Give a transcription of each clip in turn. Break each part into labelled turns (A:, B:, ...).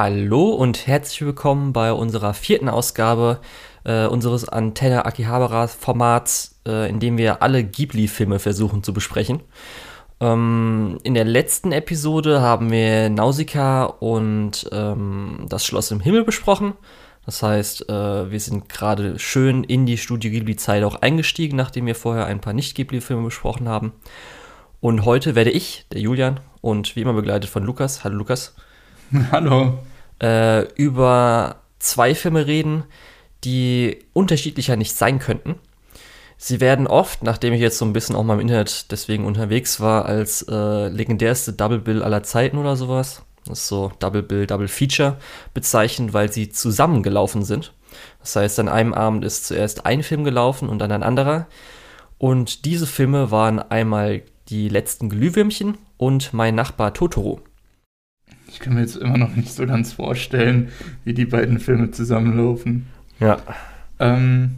A: Hallo und herzlich willkommen bei unserer vierten Ausgabe äh, unseres Antenne Akihabara Formats, äh, in dem wir alle Ghibli-Filme versuchen zu besprechen. Ähm, in der letzten Episode haben wir Nausicaa und ähm, das Schloss im Himmel besprochen. Das heißt, äh, wir sind gerade schön in die Studio Ghibli-Zeit auch eingestiegen, nachdem wir vorher ein paar Nicht-Ghibli-Filme besprochen haben. Und heute werde ich, der Julian, und wie immer begleitet von Lukas, hallo Lukas,
B: Hallo.
A: äh, über zwei Filme reden, die unterschiedlicher nicht sein könnten. Sie werden oft, nachdem ich jetzt so ein bisschen auch mal im Internet deswegen unterwegs war, als äh, legendärste Double Bill aller Zeiten oder sowas, das ist so Double Bill, Double Feature, bezeichnet, weil sie zusammengelaufen sind. Das heißt, an einem Abend ist zuerst ein Film gelaufen und dann ein anderer. Und diese Filme waren einmal die letzten Glühwürmchen und mein Nachbar Totoro.
B: Ich kann mir jetzt immer noch nicht so ganz vorstellen, wie die beiden Filme zusammenlaufen.
A: Ja.
B: Ähm,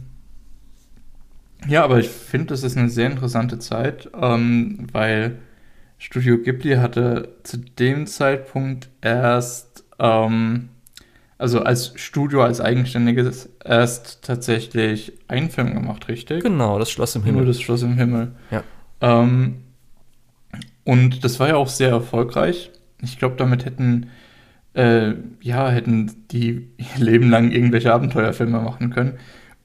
B: ja, aber ich finde, das ist eine sehr interessante Zeit, ähm, weil Studio Ghibli hatte zu dem Zeitpunkt erst, ähm, also als Studio, als eigenständiges, erst tatsächlich einen Film gemacht, richtig?
A: Genau, das Schloss im
B: Nur
A: Himmel.
B: das Schloss im Himmel.
A: Ja.
B: Ähm, und das war ja auch sehr erfolgreich. Ich glaube, damit hätten, äh, ja, hätten die ihr Leben lang irgendwelche Abenteuerfilme machen können.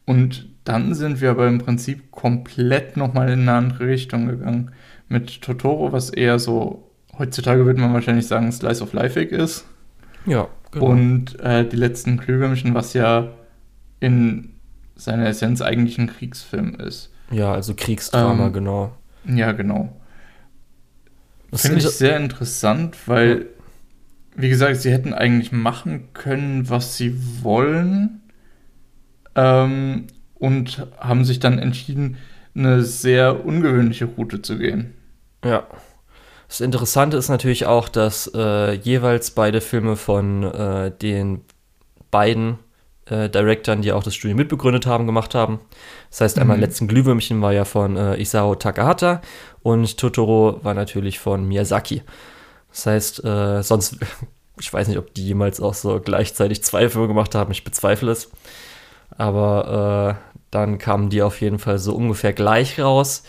B: Und dann sind wir aber im Prinzip komplett nochmal in eine andere Richtung gegangen. Mit Totoro, was eher so, heutzutage würde man wahrscheinlich sagen, Slice of Life-ig ist.
A: Ja, genau.
B: Und äh, die letzten Glühwürmchen, was ja in seiner Essenz eigentlich ein Kriegsfilm ist.
A: ja, also Kriegsdrama,
B: Ähm,
A: genau.
B: Ja, genau.
A: Das
B: Finde ich sehr interessant, weil, wie gesagt, sie hätten eigentlich machen können, was sie wollen. Ähm, und haben sich dann entschieden, eine sehr ungewöhnliche Route zu gehen.
A: Ja. Das Interessante ist natürlich auch, dass äh, jeweils beide Filme von äh, den beiden äh, Directern, die auch das Studio mitbegründet haben, gemacht haben. Das heißt, einmal
B: Mhm.
A: letzten Glühwürmchen war ja von äh, Isao Takahata und Totoro war natürlich von Miyazaki. Das heißt, äh, sonst, ich weiß nicht, ob die jemals auch so gleichzeitig zwei Filme gemacht haben, ich bezweifle es. Aber äh, dann kamen die auf jeden Fall so ungefähr gleich raus.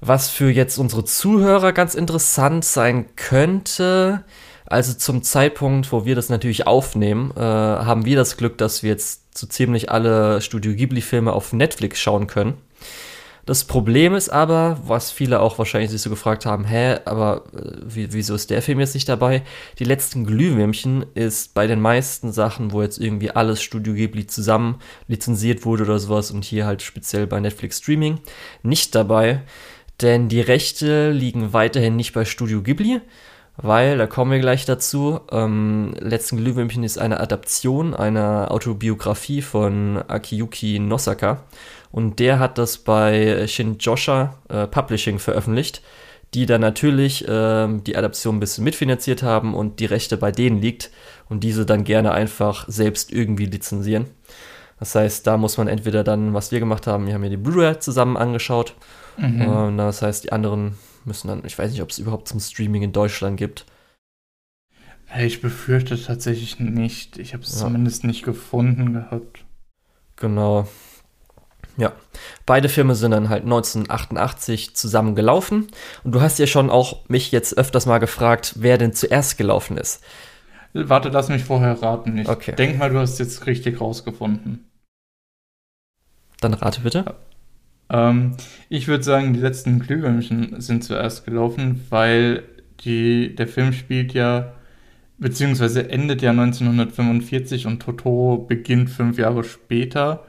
A: Was für jetzt unsere Zuhörer ganz interessant sein könnte, also zum Zeitpunkt, wo wir das natürlich aufnehmen, äh, haben wir das Glück, dass wir jetzt so ziemlich alle Studio Ghibli-Filme auf Netflix schauen können. Das Problem ist aber, was viele auch wahrscheinlich sich so gefragt haben, hä, aber äh, wie, wieso ist der Film jetzt nicht dabei? Die letzten Glühwürmchen ist bei den meisten Sachen, wo jetzt irgendwie alles Studio Ghibli zusammen lizenziert wurde oder sowas und hier halt speziell bei Netflix Streaming nicht dabei, denn die Rechte liegen weiterhin nicht bei Studio Ghibli, weil, da kommen wir gleich dazu, ähm, Letzten Glühwürmchen ist eine Adaption einer Autobiografie von Akiyuki Nosaka und der hat das bei Shinjosha äh, Publishing veröffentlicht, die dann natürlich ähm, die Adaption ein bisschen mitfinanziert haben und die Rechte bei denen liegt und diese dann gerne einfach selbst irgendwie lizenzieren. Das heißt, da muss man entweder dann, was wir gemacht haben, wir haben ja die Blu-ray zusammen angeschaut.
B: Mhm.
A: Ähm, das heißt, die anderen müssen dann, ich weiß nicht, ob es überhaupt zum Streaming in Deutschland gibt.
B: Ich befürchte tatsächlich nicht. Ich habe es
A: Ja.
B: zumindest nicht gefunden gehabt.
A: Genau. Ja, beide Filme sind dann halt 1988 zusammen gelaufen. Und du hast ja schon auch mich jetzt öfters mal gefragt, wer denn zuerst gelaufen ist.
B: Warte, lass mich vorher raten. Ich
A: Okay.
B: denk mal, du hast jetzt richtig rausgefunden.
A: Dann rate bitte.
B: Ähm, ich würde sagen, die letzten Glühwürmchen sind zuerst gelaufen, weil die, der Film spielt ja, beziehungsweise endet ja 1945 und Totoro beginnt fünf Jahre später,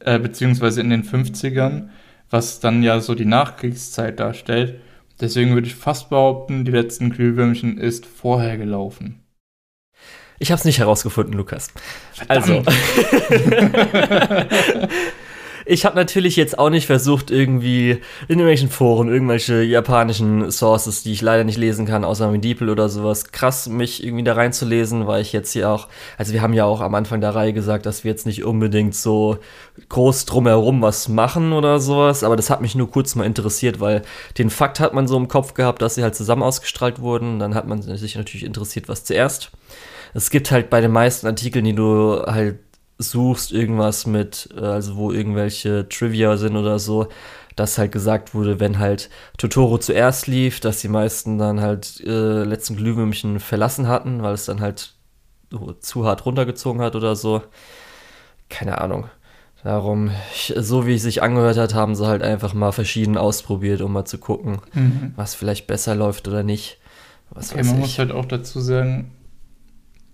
B: äh, beziehungsweise in den 50ern, was dann ja so die Nachkriegszeit darstellt. Deswegen würde ich fast behaupten, die letzten Glühwürmchen ist vorher gelaufen.
A: Ich habe es nicht herausgefunden, Lukas. Also, ich habe natürlich jetzt auch nicht versucht, irgendwie in irgendwelchen Foren, irgendwelche japanischen Sources, die ich leider nicht lesen kann, außer mit DeepL oder sowas, krass mich irgendwie da reinzulesen, weil ich jetzt hier auch, also wir haben ja auch am Anfang der Reihe gesagt, dass wir jetzt nicht unbedingt so groß drumherum was machen oder sowas, aber das hat mich nur kurz mal interessiert, weil den Fakt hat man so im Kopf gehabt, dass sie halt zusammen ausgestrahlt wurden, dann hat man sich natürlich interessiert, was zuerst. es gibt halt bei den meisten Artikeln, die du halt suchst, irgendwas mit, äh, also wo irgendwelche Trivia sind oder so, dass halt gesagt wurde, wenn halt Totoro zuerst lief, dass die meisten dann halt äh, letzten Glühwürmchen verlassen hatten, weil es dann halt zu hart runtergezogen hat oder so. Keine Ahnung. Darum, so wie es sich angehört hat, haben sie halt einfach mal verschieden ausprobiert, um mal zu gucken, mhm. was vielleicht besser läuft oder nicht.
B: Was okay, man ich. muss halt auch dazu sagen,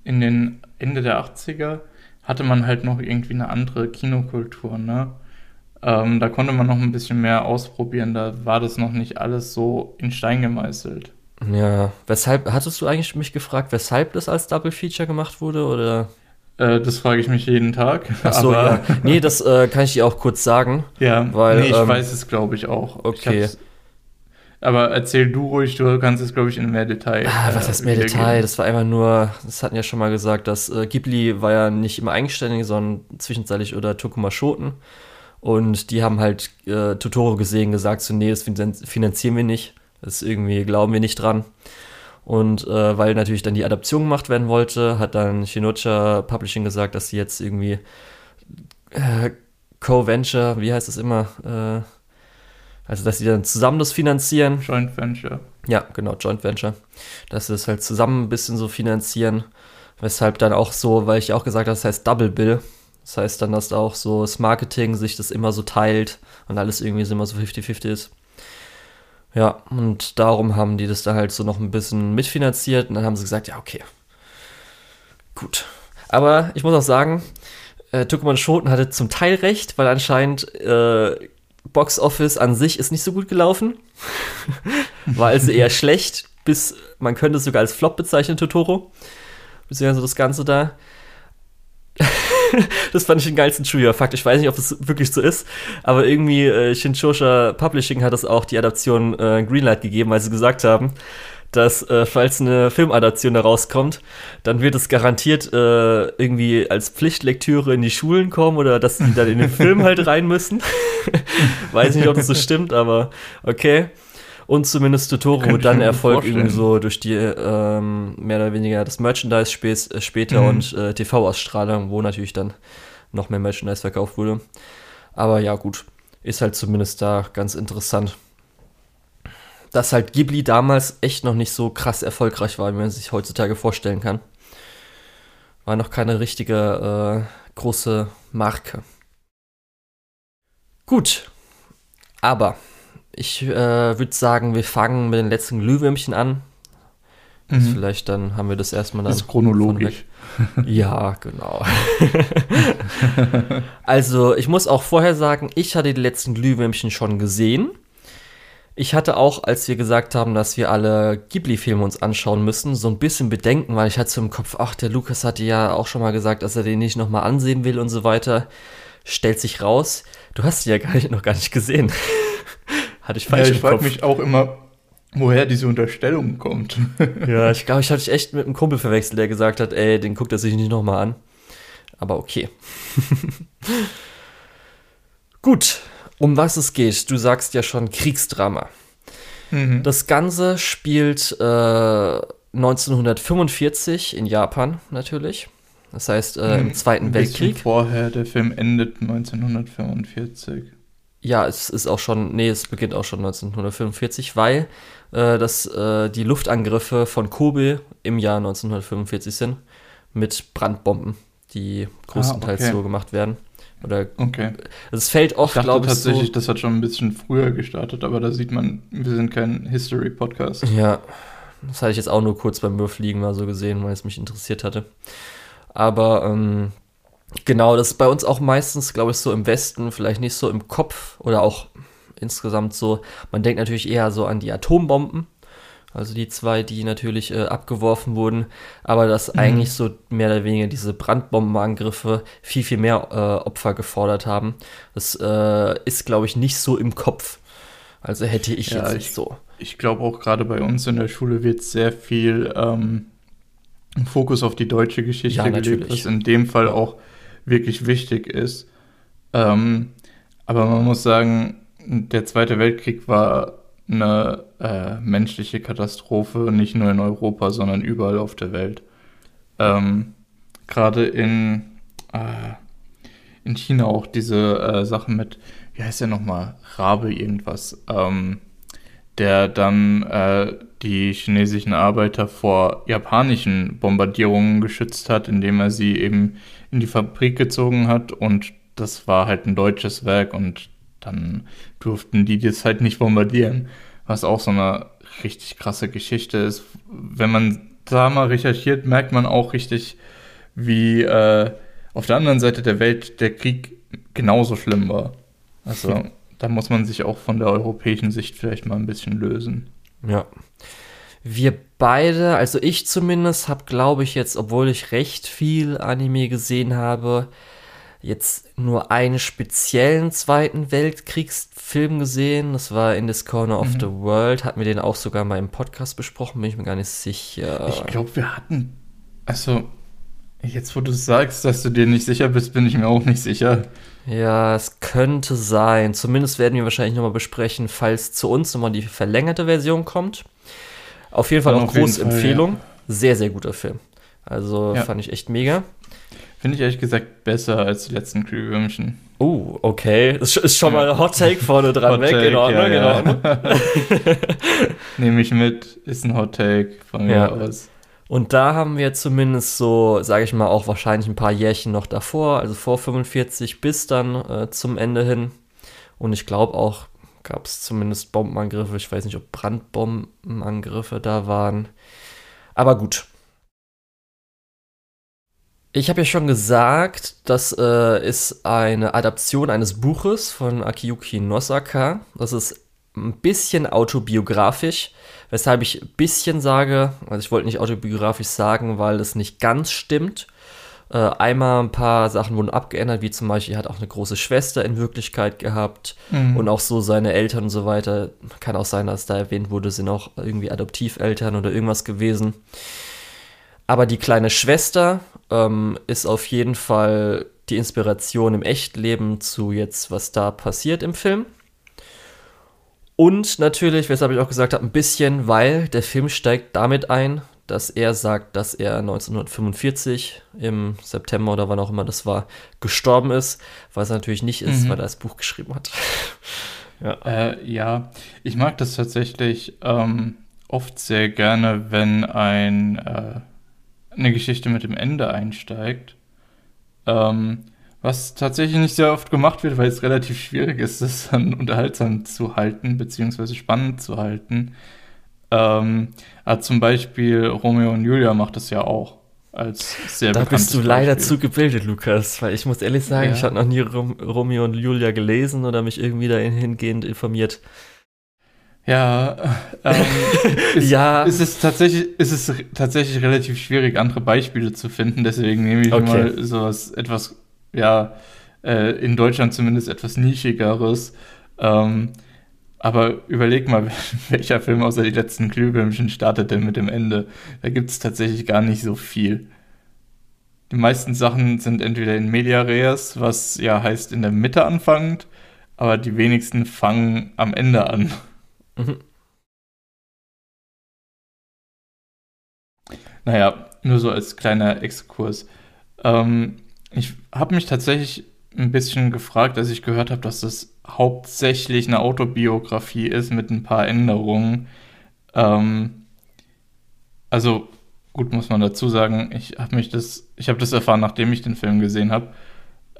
B: in den Ende der 80er hatte man halt noch irgendwie eine andere Kinokultur, ne? Ähm, da konnte man noch ein bisschen mehr ausprobieren, da war das noch nicht alles so in Stein gemeißelt.
A: Ja, weshalb, hattest du eigentlich mich gefragt, weshalb das als Double Feature gemacht wurde, oder?
B: Äh, das frage ich mich jeden Tag.
A: Ach so, ja. Nee, das äh, kann ich dir auch kurz sagen.
B: Ja, weil, nee, ich ähm, weiß es, glaube ich, auch.
A: Okay.
B: Aber erzähl du ruhig, du kannst es, glaube ich, in mehr Detail.
A: Ah, was heißt mehr Detail? Gehen. Das war einfach nur, das hatten ja schon mal gesagt, dass äh, Ghibli war ja nicht immer eigenständig, sondern zwischenzeitlich oder Tokuma Shoten. Und die haben halt äh, Totoro gesehen, gesagt, so, nee, das finanzieren wir nicht. Das irgendwie glauben wir nicht dran. Und äh, weil natürlich dann die Adaption gemacht werden wollte, hat dann Shinocha Publishing gesagt, dass sie jetzt irgendwie äh, Co-Venture, wie heißt es immer, äh, also dass sie dann zusammen das finanzieren.
B: Joint Venture.
A: Ja, genau, Joint Venture. Dass sie das halt zusammen ein bisschen so finanzieren. Weshalb dann auch so, weil ich auch gesagt habe, das heißt Double Bill. Das heißt dann, dass auch so das Marketing sich das immer so teilt und alles irgendwie so immer so 50-50 ist. Ja, und darum haben die das da halt so noch ein bisschen mitfinanziert und dann haben sie gesagt, ja, okay. Gut. Aber ich muss auch sagen, äh, Tukuman Schoten hatte zum Teil recht, weil anscheinend äh, Box Office an sich ist nicht so gut gelaufen. War also eher schlecht, bis man könnte es sogar als Flop bezeichnen, Totoro. Beziehungsweise das Ganze da. das fand ich den geilsten Trivia-Fakt. Ich weiß nicht, ob das wirklich so ist, aber irgendwie äh, Shinchosha Publishing hat das auch die Adaption äh, Greenlight gegeben, weil sie gesagt haben, dass äh, falls eine Filmadaption da rauskommt, dann wird es garantiert äh, irgendwie als Pflichtlektüre in die Schulen kommen oder dass die dann in den Film halt rein müssen. Weiß nicht, ob das so stimmt, aber okay und zumindest Totoro dann Erfolg irgendwie so durch die ähm, mehr oder weniger das Merchandise späß, äh, später mhm. und äh, TV-Ausstrahlung, wo natürlich dann noch mehr Merchandise verkauft wurde. Aber ja, gut, ist halt zumindest da ganz interessant. Dass halt Ghibli damals echt noch nicht so krass erfolgreich war, wie man sich heutzutage vorstellen kann. War noch keine richtige äh, große Marke. Gut, aber ich äh, würde sagen, wir fangen mit den letzten Glühwürmchen an. Mhm. Vielleicht dann haben wir das erstmal dann. Das
B: ist chronologisch.
A: Ja, genau. also, ich muss auch vorher sagen, ich hatte die letzten Glühwürmchen schon gesehen. Ich hatte auch, als wir gesagt haben, dass wir alle Ghibli-Filme uns anschauen müssen, so ein bisschen Bedenken, weil ich hatte so im Kopf, ach, der Lukas hatte ja auch schon mal gesagt, dass er den nicht nochmal ansehen will und so weiter. Stellt sich raus, du hast ihn ja gar nicht, noch gar nicht gesehen.
B: Hatte ich falsch ja, ich frage mich auch immer, woher diese Unterstellung kommt.
A: ja, ich glaube, ich hatte dich echt mit einem Kumpel verwechselt, der gesagt hat, ey, den guckt er sich nicht nochmal an. Aber okay. Gut, um was es geht. Du sagst ja schon Kriegsdrama. Mhm. Das Ganze spielt äh, 1945 in Japan natürlich. Das heißt äh, im mhm. Zweiten Ein Weltkrieg.
B: Vorher, der Film endet 1945
A: ja, es ist auch schon, nee, es beginnt auch schon 1945, weil äh, das, äh, die Luftangriffe von Kobe im Jahr 1945 sind mit Brandbomben, die größtenteils ah, okay. so gemacht werden. Oder
B: okay.
A: Es fällt oft, glaube ich.
B: tatsächlich, so, das hat schon ein bisschen früher gestartet, aber da sieht man, wir sind kein History-Podcast.
A: Ja, das hatte ich jetzt auch nur kurz beim Murph liegen mal so gesehen, weil es mich interessiert hatte. Aber ähm, Genau, das ist bei uns auch meistens, glaube ich, so im Westen, vielleicht nicht so im Kopf oder auch insgesamt so. Man denkt natürlich eher so an die Atombomben, also die zwei, die natürlich äh, abgeworfen wurden, aber dass mhm. eigentlich so mehr oder weniger diese Brandbombenangriffe viel, viel mehr äh, Opfer gefordert haben. Das äh, ist, glaube ich, nicht so im Kopf. Also hätte ich ja, jetzt nicht so.
B: Ich glaube auch gerade bei uns in der Schule wird sehr viel ähm, Fokus auf die deutsche Geschichte ja, gelegt, was in dem Fall auch wirklich wichtig ist. Ähm, aber man muss sagen, der Zweite Weltkrieg war eine äh, menschliche Katastrophe, nicht nur in Europa, sondern überall auf der Welt. ähm, gerade in, äh, in China auch diese äh, Sache mit, wie heißt der nochmal, Rabe irgendwas, ähm, der dann äh, die chinesischen Arbeiter vor japanischen Bombardierungen geschützt hat, indem er sie eben in die Fabrik gezogen hat und das war halt ein deutsches Werk und dann durften die das halt nicht bombardieren, was auch so eine richtig krasse Geschichte ist. Wenn man da mal recherchiert, merkt man auch richtig, wie äh, auf der anderen Seite der Welt der Krieg genauso schlimm war. Also da muss man sich auch von der europäischen Sicht vielleicht mal ein bisschen lösen.
A: Ja. Wir beide, also ich zumindest, habe, glaube ich, jetzt, obwohl ich recht viel Anime gesehen habe, jetzt nur einen speziellen Zweiten Weltkriegsfilm gesehen. Das war In This Corner of mhm. the World. Hatten wir den auch sogar mal im Podcast besprochen, bin ich mir gar nicht sicher.
B: Ich glaube, wir hatten. Also, jetzt wo du sagst, dass du dir nicht sicher bist, bin ich mir auch nicht sicher.
A: Ja, es könnte sein. Zumindest werden wir wahrscheinlich nochmal besprechen, falls zu uns nochmal die verlängerte Version kommt. Auf jeden Fall ja, auch große Empfehlung. Ja. Sehr, sehr guter Film. Also ja. fand ich echt mega.
B: Finde ich ehrlich gesagt besser als die letzten Glühwürmchen.
A: Oh, okay. Das ist schon mal ein Hot Take vorne dran Hot weg. Take, in Ordnung, ja, in Ordnung.
B: Nehme ich mit, ist ein Hot Take von mir ja. aus.
A: Und da haben wir zumindest so, sage ich mal, auch wahrscheinlich ein paar Jährchen noch davor, also vor 45 bis dann äh, zum Ende hin. Und ich glaube auch, gab es zumindest Bombenangriffe. Ich weiß nicht, ob Brandbombenangriffe da waren. Aber gut, ich habe ja schon gesagt, das äh, ist eine Adaption eines Buches von Akiyuki Nosaka. Das ist ein bisschen autobiografisch, weshalb ich ein bisschen sage, also ich wollte nicht autobiografisch sagen, weil es nicht ganz stimmt. Äh, einmal ein paar Sachen wurden abgeändert, wie zum Beispiel, er hat auch eine große Schwester in Wirklichkeit gehabt mhm. und auch so seine Eltern und so weiter. Kann auch sein, dass da erwähnt wurde, sind auch irgendwie Adoptiveltern oder irgendwas gewesen. Aber die kleine Schwester ähm, ist auf jeden Fall die Inspiration im Echtleben zu jetzt, was da passiert im Film. Und natürlich, weshalb ich auch gesagt habe, ein bisschen, weil der Film steigt damit ein, dass er sagt, dass er 1945 im September oder wann auch immer das war, gestorben ist, was natürlich nicht ist, mhm. weil er das Buch geschrieben hat.
B: ja. Äh, ja, ich mag das tatsächlich ähm, oft sehr gerne, wenn ein äh, eine Geschichte mit dem Ende einsteigt. Ähm, was tatsächlich nicht sehr oft gemacht wird, weil es relativ schwierig ist, das dann unterhaltsam zu halten, beziehungsweise spannend zu halten. Ähm, aber zum Beispiel Romeo und Julia macht das ja auch als sehr
A: Da bist du leider zu gebildet, Lukas, weil ich muss ehrlich sagen, ja. ich habe noch nie Rom Romeo und Julia gelesen oder mich irgendwie dahingehend informiert.
B: Ja, ähm, ist, ja. Ist es, tatsächlich, ist es tatsächlich relativ schwierig, andere Beispiele zu finden. Deswegen nehme ich okay. mal sowas etwas, ja, äh, in Deutschland zumindest etwas nischigeres. Ähm, aber überleg mal, welcher Film außer die letzten Glühwürmchen startet denn mit dem Ende? Da gibt es tatsächlich gar nicht so viel. Die meisten Sachen sind entweder in Media Res, was ja heißt in der Mitte anfangend, aber die wenigsten fangen am Ende an. Mhm. Naja, nur so als kleiner Exkurs. Ähm, ich habe mich tatsächlich ein bisschen gefragt, als ich gehört habe, dass das hauptsächlich eine Autobiografie ist mit ein paar Änderungen. Ähm, also gut muss man dazu sagen, ich habe mich das, ich habe das erfahren, nachdem ich den Film gesehen habe.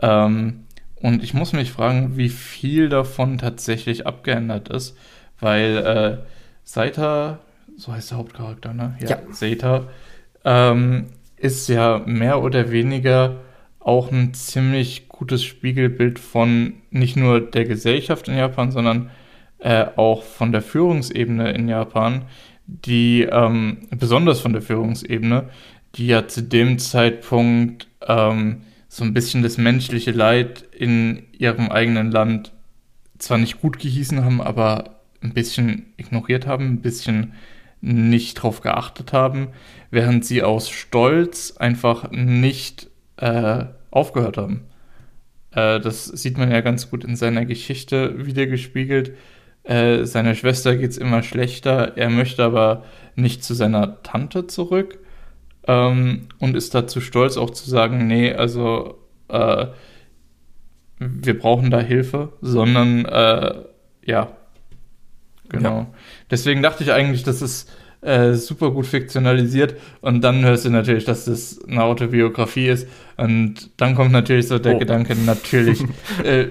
B: Ähm, und ich muss mich fragen, wie viel davon tatsächlich abgeändert ist weil äh, Saita, so heißt der Hauptcharakter, ne? Ja, ja. Saita, ähm, ist ja mehr oder weniger auch ein ziemlich gutes Spiegelbild von nicht nur der Gesellschaft in Japan, sondern äh, auch von der Führungsebene in Japan, die ähm, besonders von der Führungsebene, die ja zu dem Zeitpunkt ähm, so ein bisschen das menschliche Leid in ihrem eigenen Land zwar nicht gut gehießen haben, aber ein bisschen ignoriert haben, ein bisschen nicht drauf geachtet haben, während sie aus Stolz einfach nicht äh, aufgehört haben. Äh, das sieht man ja ganz gut in seiner Geschichte wiedergespiegelt. Äh, seiner Schwester geht es immer schlechter, er möchte aber nicht zu seiner Tante zurück. ähm, und ist dazu stolz, auch zu sagen, nee, also äh, wir brauchen da Hilfe, sondern äh, ja, genau. Ja. Deswegen dachte ich eigentlich, dass es äh, super gut fiktionalisiert und dann hörst du natürlich, dass das eine Autobiografie ist und dann kommt natürlich so der oh. Gedanke, natürlich, äh,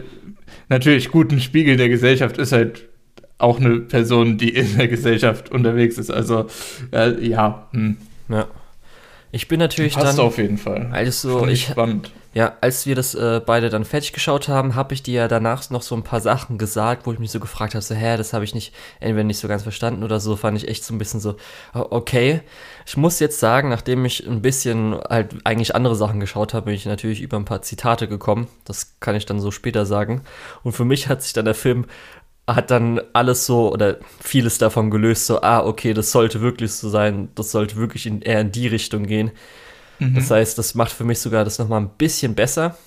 B: natürlich gut, ein Spiegel der Gesellschaft ist halt auch eine Person, die in der Gesellschaft unterwegs ist. Also äh, ja. Hm.
A: Ja. Ich bin natürlich
B: Passt dann. auf jeden Fall.
A: Also ich, spannend. Ja, als wir das äh, beide dann fertig geschaut haben, habe ich dir ja danach noch so ein paar Sachen gesagt, wo ich mich so gefragt habe, so, hä, das habe ich nicht, entweder nicht so ganz verstanden oder so, fand ich echt so ein bisschen so, okay. Ich muss jetzt sagen, nachdem ich ein bisschen halt eigentlich andere Sachen geschaut habe, bin ich natürlich über ein paar Zitate gekommen. Das kann ich dann so später sagen. Und für mich hat sich dann der Film hat dann alles so oder vieles davon gelöst, so, ah, okay, das sollte wirklich so sein, das sollte wirklich in, eher in die Richtung gehen. Mhm. Das heißt, das macht für mich sogar das nochmal ein bisschen besser.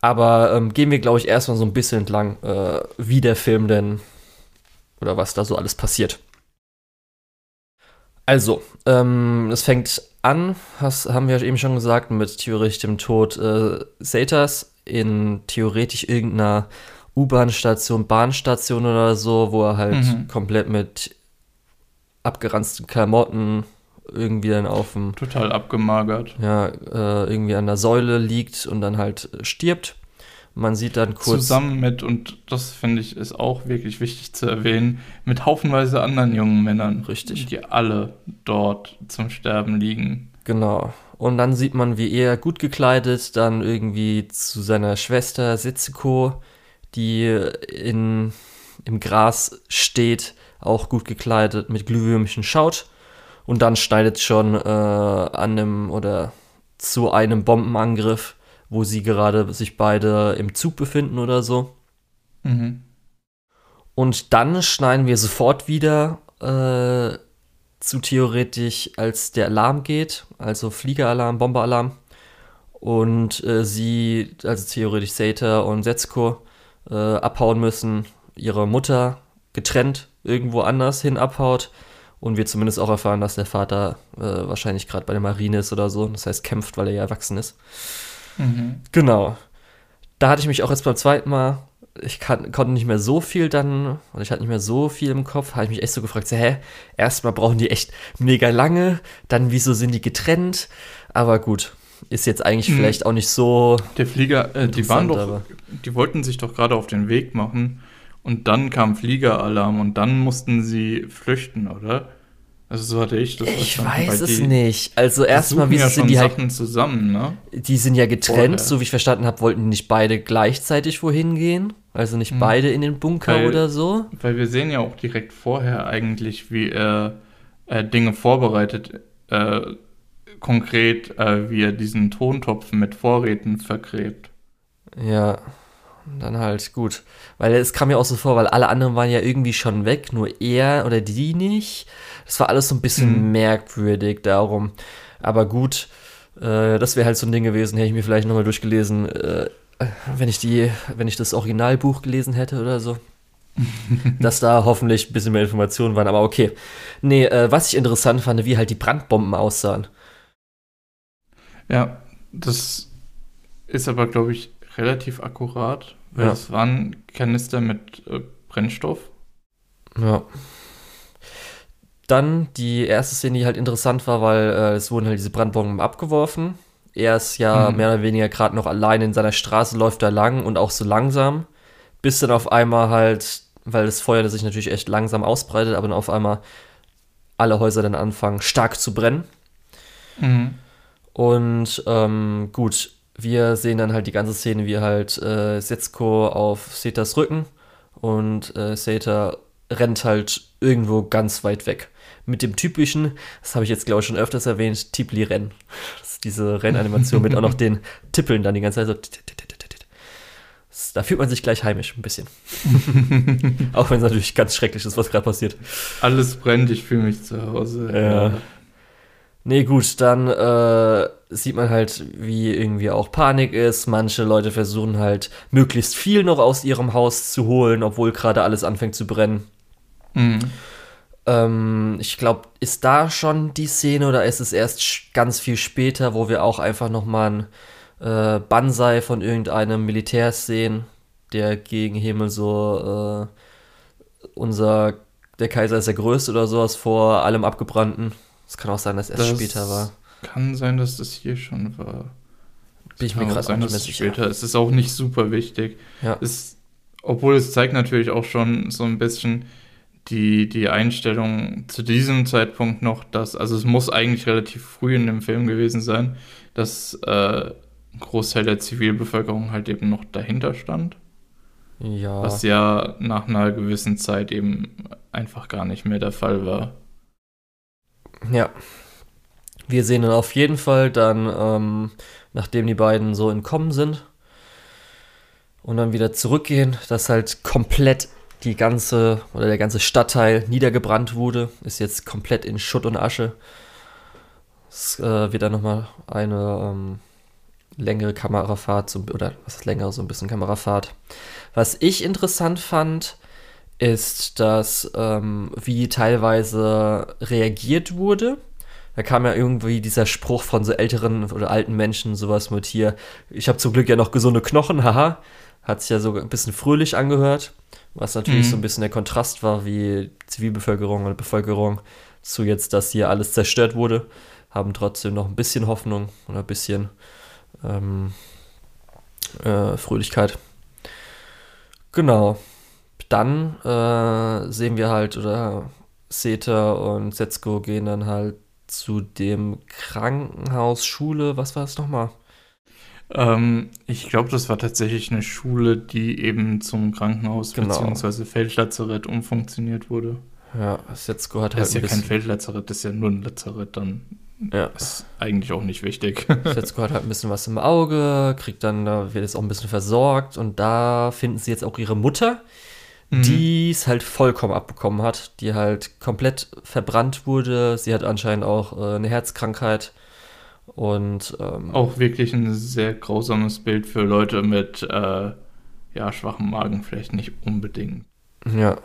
A: Aber ähm, gehen wir, glaube ich, erstmal so ein bisschen entlang, äh, wie der Film denn oder was da so alles passiert. Also, ähm, es fängt an, has, haben wir eben schon gesagt, mit theoretisch dem Tod äh, Satas in theoretisch irgendeiner U-Bahn-Station, Bahnstation oder so, wo er halt mhm. komplett mit abgeranzten Klamotten irgendwie dann auf dem.
B: Total abgemagert.
A: Ja, äh, irgendwie an der Säule liegt und dann halt stirbt. Man sieht dann kurz.
B: Zusammen mit, und das finde ich ist auch wirklich wichtig zu erwähnen, mit haufenweise anderen jungen Männern.
A: Richtig.
B: Die alle dort zum Sterben liegen.
A: Genau. Und dann sieht man, wie er gut gekleidet dann irgendwie zu seiner Schwester Setsuko die in, im Gras steht, auch gut gekleidet, mit Glühwürmchen schaut. Und dann schneidet schon äh, an einem oder zu einem Bombenangriff, wo sie gerade sich beide im Zug befinden oder so. Mhm. Und dann schneiden wir sofort wieder äh, zu theoretisch, als der Alarm geht, also Fliegeralarm, Bomberalarm. Und äh, sie, also theoretisch Seta und Setsuko, äh, abhauen müssen, ihre Mutter getrennt irgendwo anders hin abhaut und wir zumindest auch erfahren, dass der Vater äh, wahrscheinlich gerade bei der Marine ist oder so, das heißt kämpft, weil er ja erwachsen ist. Mhm. Genau. Da hatte ich mich auch jetzt beim zweiten Mal, ich kann, konnte nicht mehr so viel dann, und ich hatte nicht mehr so viel im Kopf, habe ich mich echt so gefragt, so, hä, erstmal brauchen die echt mega lange, dann wieso sind die getrennt? Aber gut, ist jetzt eigentlich mhm. vielleicht auch nicht so.
B: Der Flieger, äh, die waren doch, die wollten sich doch gerade auf den Weg machen und dann kam Fliegeralarm und dann mussten sie flüchten, oder? Also so hatte ich das
A: Ich weiß es nicht. Also erstmal, wie
B: ja
A: sind die
B: halt zusammen, ne?
A: Die sind ja getrennt, Vorher. so wie ich verstanden habe, wollten nicht beide gleichzeitig wohin gehen, also nicht hm. beide in den Bunker weil, oder so.
B: Weil wir sehen ja auch direkt vorher eigentlich, wie er äh, Dinge vorbereitet. Äh, konkret, äh, wie er diesen Tontopf mit Vorräten vergräbt.
A: Ja, dann halt gut. Weil es kam mir auch so vor, weil alle anderen waren ja irgendwie schon weg, nur er oder die nicht. Das war alles so ein bisschen mhm. merkwürdig darum. Aber gut, äh, das wäre halt so ein Ding gewesen, hätte ich mir vielleicht nochmal durchgelesen, äh, wenn ich die, wenn ich das Originalbuch gelesen hätte oder so. dass da hoffentlich ein bisschen mehr Informationen waren, aber okay. Nee, äh, was ich interessant fand, wie halt die Brandbomben aussahen.
B: Ja, das ist aber, glaube ich, relativ akkurat, weil ja. es waren Kanister mit äh, Brennstoff.
A: Ja. Dann die erste Szene, die halt interessant war, weil äh, es wurden halt diese Brandbomben abgeworfen. Er ist ja mhm. mehr oder weniger gerade noch allein in seiner Straße, läuft da lang und auch so langsam, bis dann auf einmal halt, weil das Feuer sich natürlich echt langsam ausbreitet, aber dann auf einmal alle Häuser dann anfangen stark zu brennen. Mhm. Und ähm, gut, wir sehen dann halt die ganze Szene, wie halt äh, Setsuko auf Setas Rücken und äh, Seta rennt halt irgendwo ganz weit weg. Mit dem typischen, das habe ich jetzt glaube ich schon öfters erwähnt, Tipli-Rennen. Das ist diese Rennanimation mit auch noch den Tippeln dann die ganze Zeit so. Da fühlt man sich gleich heimisch ein bisschen. auch wenn es natürlich ganz schrecklich ist, was gerade passiert.
B: Alles brennt, ich fühle mich zu Hause.
A: Ja. Nee, gut, dann äh, sieht man halt, wie irgendwie auch Panik ist. Manche Leute versuchen halt, möglichst viel noch aus ihrem Haus zu holen, obwohl gerade alles anfängt zu brennen. Mhm. Ähm, ich glaube, ist da schon die Szene oder ist es erst ganz viel später, wo wir auch einfach nochmal ein äh, Banzai von irgendeinem Militär sehen, der gegen Himmel so äh, unser, der Kaiser ist der Größte oder sowas vor allem Abgebrannten. Es kann auch sein, dass es erst später war.
B: Kann sein, dass das hier schon war.
A: Bin ich mir gerade
B: dass es später. Es ist auch nicht super wichtig. Ja. Es, obwohl es zeigt natürlich auch schon so ein bisschen die, die Einstellung zu diesem Zeitpunkt noch, dass, also es muss eigentlich relativ früh in dem Film gewesen sein, dass äh, ein Großteil der Zivilbevölkerung halt eben noch dahinter stand.
A: Ja.
B: Was ja nach einer gewissen Zeit eben einfach gar nicht mehr der Fall war.
A: Ja. Wir sehen dann auf jeden Fall dann, ähm, nachdem die beiden so entkommen sind und dann wieder zurückgehen, dass halt komplett die ganze oder der ganze Stadtteil niedergebrannt wurde, ist jetzt komplett in Schutt und Asche. Es äh, wird dann nochmal eine ähm, längere Kamerafahrt, so, oder was ist länger, so ein bisschen Kamerafahrt. Was ich interessant fand, ist, dass ähm, wie teilweise reagiert wurde. Da kam ja irgendwie dieser Spruch von so älteren oder alten Menschen, sowas mit hier, ich habe zum Glück ja noch gesunde Knochen, haha. Hat sich ja so ein bisschen fröhlich angehört, was natürlich mhm. so ein bisschen der Kontrast war, wie Zivilbevölkerung oder Bevölkerung zu jetzt, dass hier alles zerstört wurde, haben trotzdem noch ein bisschen Hoffnung oder ein bisschen ähm, äh, Fröhlichkeit. Genau. Dann äh, sehen wir halt, oder Seta und Setsuko gehen dann halt zu dem Krankenhaus, Schule, was war es nochmal?
B: Ähm, ich glaube, das war tatsächlich eine Schule, die eben zum Krankenhaus genau. bzw. Feldlazarett umfunktioniert wurde.
A: Ja, Setsuko hat
B: halt. Das ist ja kein Feldlazarett, das ist ja nur ein Lazarett dann. Ja. Ist eigentlich auch nicht wichtig.
A: Setsuko hat halt ein bisschen was im Auge, kriegt dann, da wird es auch ein bisschen versorgt und da finden sie jetzt auch ihre Mutter, mhm. die es halt vollkommen abbekommen hat, die halt komplett verbrannt wurde. Sie hat anscheinend auch äh, eine Herzkrankheit und ähm,
B: auch wirklich ein sehr grausames Bild für Leute mit äh, ja, schwachem Magen, vielleicht nicht unbedingt.
A: Ja.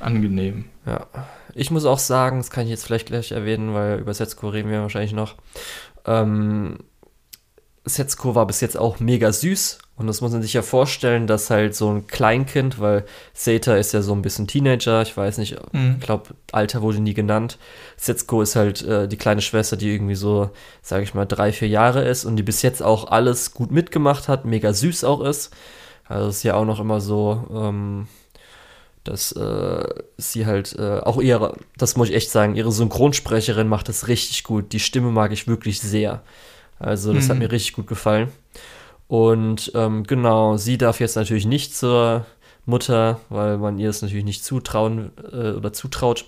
B: Angenehm.
A: Ja. Ich muss auch sagen, das kann ich jetzt vielleicht gleich erwähnen, weil über Setsuko reden wir wahrscheinlich noch. Ähm, Setsuko war bis jetzt auch mega süß und das muss man sich ja vorstellen, dass halt so ein Kleinkind, weil Seta ist ja so ein bisschen Teenager, ich weiß nicht, mhm. ich glaube, Alter wurde nie genannt. Setsuko ist halt äh, die kleine Schwester, die irgendwie so, sage ich mal, drei, vier Jahre ist und die bis jetzt auch alles gut mitgemacht hat, mega süß auch ist. Also ist ja auch noch immer so, ähm, dass äh, sie halt äh, auch ihre, das muss ich echt sagen, ihre Synchronsprecherin macht das richtig gut. Die Stimme mag ich wirklich sehr. Also das mhm. hat mir richtig gut gefallen. Und ähm, genau, sie darf jetzt natürlich nicht zur Mutter, weil man ihr es natürlich nicht zutrauen äh, oder zutraut.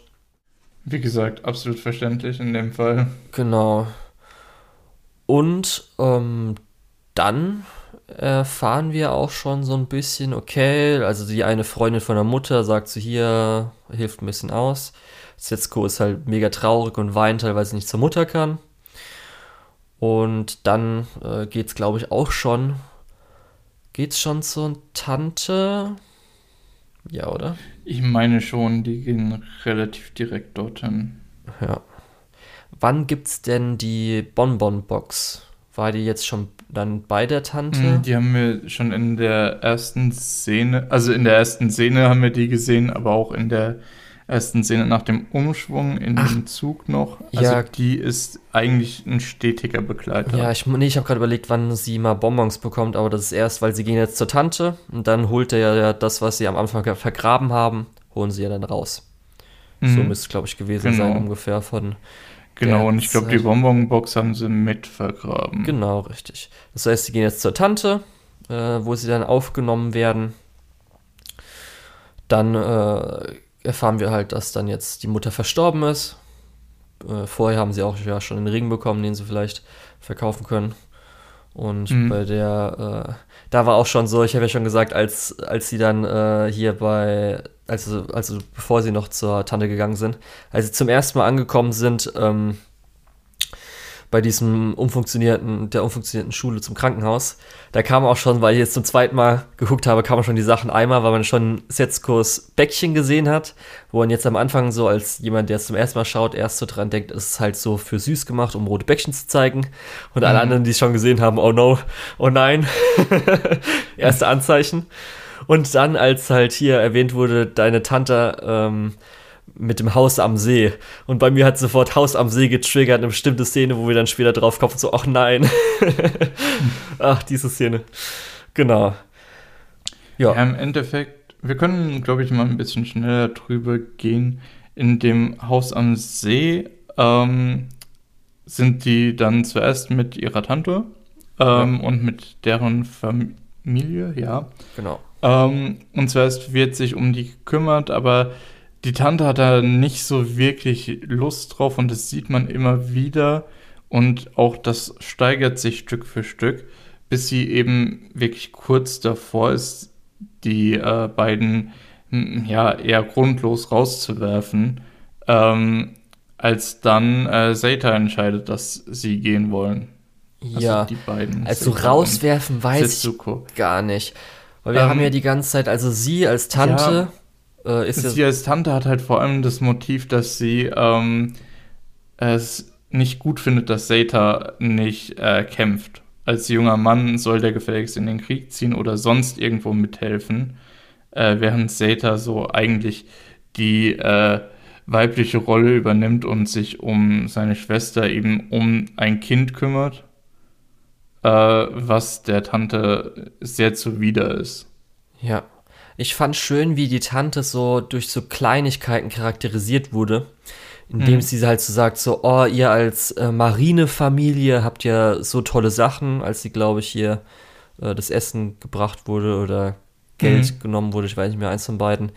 B: Wie gesagt, absolut verständlich in dem Fall.
A: Genau. Und ähm, dann erfahren wir auch schon so ein bisschen, okay, also die eine Freundin von der Mutter sagt so hier, hilft ein bisschen aus. Setsuko ist halt mega traurig und weint halt, weil sie nicht zur Mutter kann. Und dann äh, es, glaube ich, auch schon. Geht's schon zur Tante? Ja, oder?
B: Ich meine schon, die gehen relativ direkt dorthin.
A: Ja. Wann gibt's denn die Bonbon-Box? War die jetzt schon dann bei der Tante?
B: Hm, die haben wir schon in der ersten Szene, also in der ersten Szene haben wir die gesehen, aber auch in der ersten Szene nach dem Umschwung in Ach, den Zug noch. Also ja. die ist eigentlich ein stetiger Begleiter.
A: Ja, ich, nee, ich habe gerade überlegt, wann sie mal Bonbons bekommt, aber das ist erst, weil sie gehen jetzt zur Tante und dann holt er ja das, was sie am Anfang vergraben haben, holen sie ja dann raus. Mhm. So müsste es, glaube ich, gewesen genau. sein, ungefähr von.
B: Genau, und ich glaube, die Bonbonbox haben sie mit vergraben.
A: Genau, richtig. Das heißt, sie gehen jetzt zur Tante, äh, wo sie dann aufgenommen werden. Dann äh, erfahren wir halt, dass dann jetzt die Mutter verstorben ist. Äh, vorher haben sie auch ja schon einen Ring bekommen, den sie vielleicht verkaufen können. Und mhm. bei der, äh, da war auch schon so, ich habe ja schon gesagt, als, als sie dann äh, hier bei, also, also bevor sie noch zur Tante gegangen sind, als sie zum ersten Mal angekommen sind, ähm, bei diesem umfunktionierten, der umfunktionierten Schule zum Krankenhaus. Da kam auch schon, weil ich jetzt zum zweiten Mal geguckt habe, kam schon die Sachen einmal, weil man schon Setzkurs Bäckchen gesehen hat, wo man jetzt am Anfang so als jemand, der es zum ersten Mal schaut, erst so dran denkt, es ist halt so für süß gemacht, um rote Bäckchen zu zeigen. Und alle mhm. anderen, die es schon gesehen haben, oh no, oh nein. Erste Anzeichen. Und dann, als halt hier erwähnt wurde, deine Tante ähm, mit dem Haus am See. Und bei mir hat sofort Haus am See getriggert, eine bestimmte Szene, wo wir dann später drauf kommen, so, ach nein. ach, diese Szene. Genau.
B: Ja. ja. Im Endeffekt, wir können, glaube ich, mal ein bisschen schneller drüber gehen. In dem Haus am See ähm, sind die dann zuerst mit ihrer Tante ähm, ja. und mit deren Familie, ja.
A: Genau.
B: Ähm, und zuerst wird sich um die gekümmert, aber die Tante hat da nicht so wirklich Lust drauf und das sieht man immer wieder und auch das steigert sich Stück für Stück, bis sie eben wirklich kurz davor ist, die äh, beiden hm, ja eher grundlos rauszuwerfen, ähm, als dann äh, Zeta entscheidet, dass sie gehen wollen.
A: Also ja, die beiden. Also rauswerfen weiß Setsuko. ich gar nicht. Weil wir ähm, haben ja die ganze Zeit, also sie als Tante
B: ja, äh, ist ja. Sie als Tante hat halt vor allem das Motiv, dass sie ähm, es nicht gut findet, dass Zeta nicht äh, kämpft. Als junger Mann soll der gefälligst in den Krieg ziehen oder sonst irgendwo mithelfen, äh, während Zeta so eigentlich die äh, weibliche Rolle übernimmt und sich um seine Schwester eben um ein Kind kümmert äh, was der Tante sehr zuwider ist.
A: Ja. Ich fand schön, wie die Tante so durch so Kleinigkeiten charakterisiert wurde, indem mhm. sie halt so sagt, so, oh, ihr als äh, Marinefamilie habt ja so tolle Sachen, als sie, glaube ich, hier äh, das Essen gebracht wurde oder Geld mhm. genommen wurde, ich weiß nicht mehr, eins von beiden.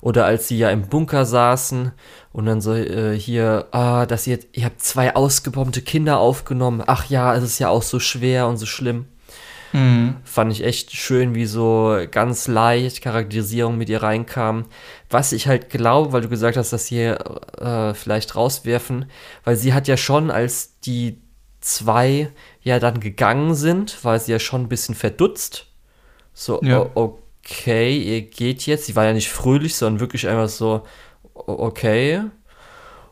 A: Oder als sie ja im Bunker saßen und dann so äh, hier, ah, dass ihr, ihr habt zwei ausgebombte Kinder aufgenommen. Ach ja, es ist ja auch so schwer und so schlimm. Mhm. Fand ich echt schön, wie so ganz leicht Charakterisierung mit ihr reinkam. Was ich halt glaube, weil du gesagt hast, dass sie äh, vielleicht rauswerfen, weil sie hat ja schon, als die zwei ja dann gegangen sind, war sie ja schon ein bisschen verdutzt. So, ja. okay, ihr geht jetzt. Sie war ja nicht fröhlich, sondern wirklich einfach so, okay.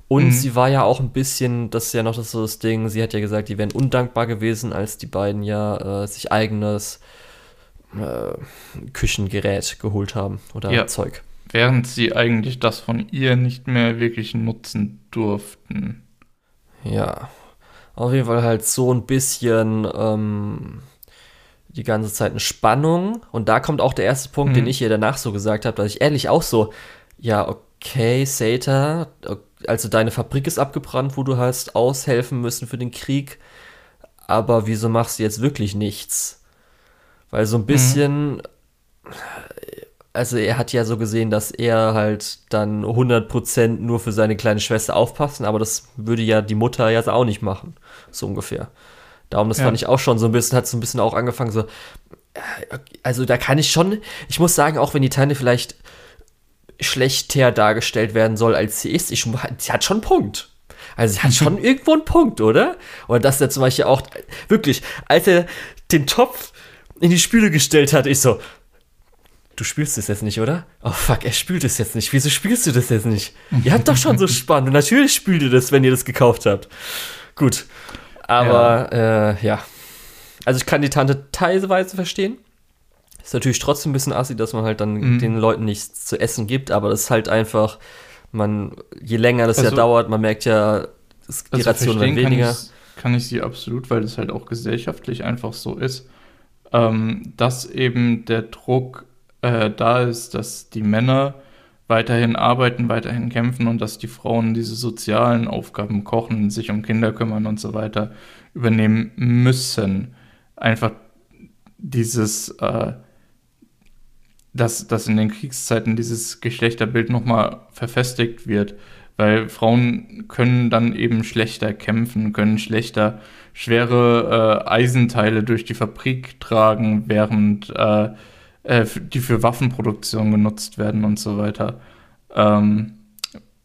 A: Und mhm. sie war ja auch ein bisschen, das ist ja noch das, so das Ding, sie hat ja gesagt, die wären undankbar gewesen, als die beiden ja äh, sich eigenes äh, Küchengerät geholt haben oder ja. Zeug.
B: Während sie eigentlich das von ihr nicht mehr wirklich nutzen durften.
A: Ja. Auf jeden Fall halt so ein bisschen ähm, die ganze Zeit eine Spannung. Und da kommt auch der erste Punkt, mhm. den ich ihr danach so gesagt habe, dass ich ehrlich auch so, ja, okay, Sata, also deine Fabrik ist abgebrannt, wo du hast aushelfen müssen für den Krieg, aber wieso machst du jetzt wirklich nichts? Weil so ein mhm. bisschen, mhm. also er hat ja so gesehen, dass er halt dann 100% nur für seine kleine Schwester aufpassen, aber das würde ja die Mutter jetzt auch nicht machen, so ungefähr. Darum, das ja. fand ich auch schon so ein bisschen, hat so ein bisschen auch angefangen, so, äh, also da kann ich schon, ich muss sagen, auch wenn die Tante vielleicht schlechter dargestellt werden soll, als sie ist, ich, sie hat schon einen Punkt. Also sie hat schon irgendwo einen Punkt, oder? Oder dass er zum Beispiel auch, wirklich, als er den Topf in die Spüle gestellt hat, ich so, du spielst es jetzt nicht, oder? Oh fuck, er spielt es jetzt nicht. Wieso spielst du das jetzt nicht? ihr habt doch schon so spannend. Und natürlich spielt ihr das, wenn ihr das gekauft habt. Gut. Aber ja. Äh, ja. Also ich kann die Tante teilweise verstehen. Ist natürlich trotzdem ein bisschen assi, dass man halt dann mhm. den Leuten nichts zu essen gibt, aber das ist halt einfach, man, je länger das also, ja dauert, man merkt ja, es, die also Ration wird weniger.
B: Kann ich, kann ich sie absolut, weil das halt auch gesellschaftlich einfach so ist, ähm, dass eben der Druck äh, da ist, dass die Männer weiterhin arbeiten, weiterhin kämpfen und dass die Frauen diese sozialen Aufgaben kochen, sich um Kinder kümmern und so weiter übernehmen müssen. Einfach dieses, äh, dass, dass in den Kriegszeiten dieses Geschlechterbild nochmal verfestigt wird, weil Frauen können dann eben schlechter kämpfen, können schlechter schwere äh, Eisenteile durch die Fabrik tragen, während äh, äh, die für Waffenproduktion genutzt werden und so weiter. Ähm,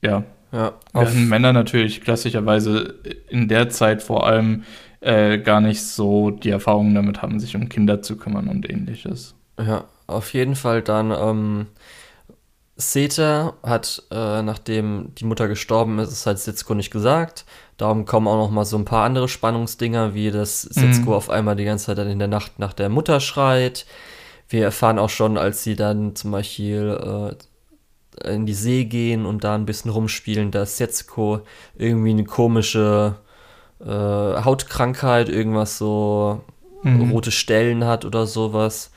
B: ja. Ja, Während Männer natürlich klassischerweise in der Zeit vor allem äh, gar nicht so die Erfahrung damit haben, sich um Kinder zu kümmern und ähnliches.
A: Ja, auf jeden Fall dann. Ähm, Seta hat, äh, nachdem die Mutter gestorben ist, es hat Setsuko nicht gesagt. Darum kommen auch noch mal so ein paar andere Spannungsdinger, wie dass Setsuko mhm. auf einmal die ganze Zeit dann in der Nacht nach der Mutter schreit. Wir erfahren auch schon, als sie dann zum Beispiel äh, in die See gehen und da ein bisschen rumspielen, dass Setsuko irgendwie eine komische äh, Hautkrankheit, irgendwas so mhm. rote Stellen hat oder sowas,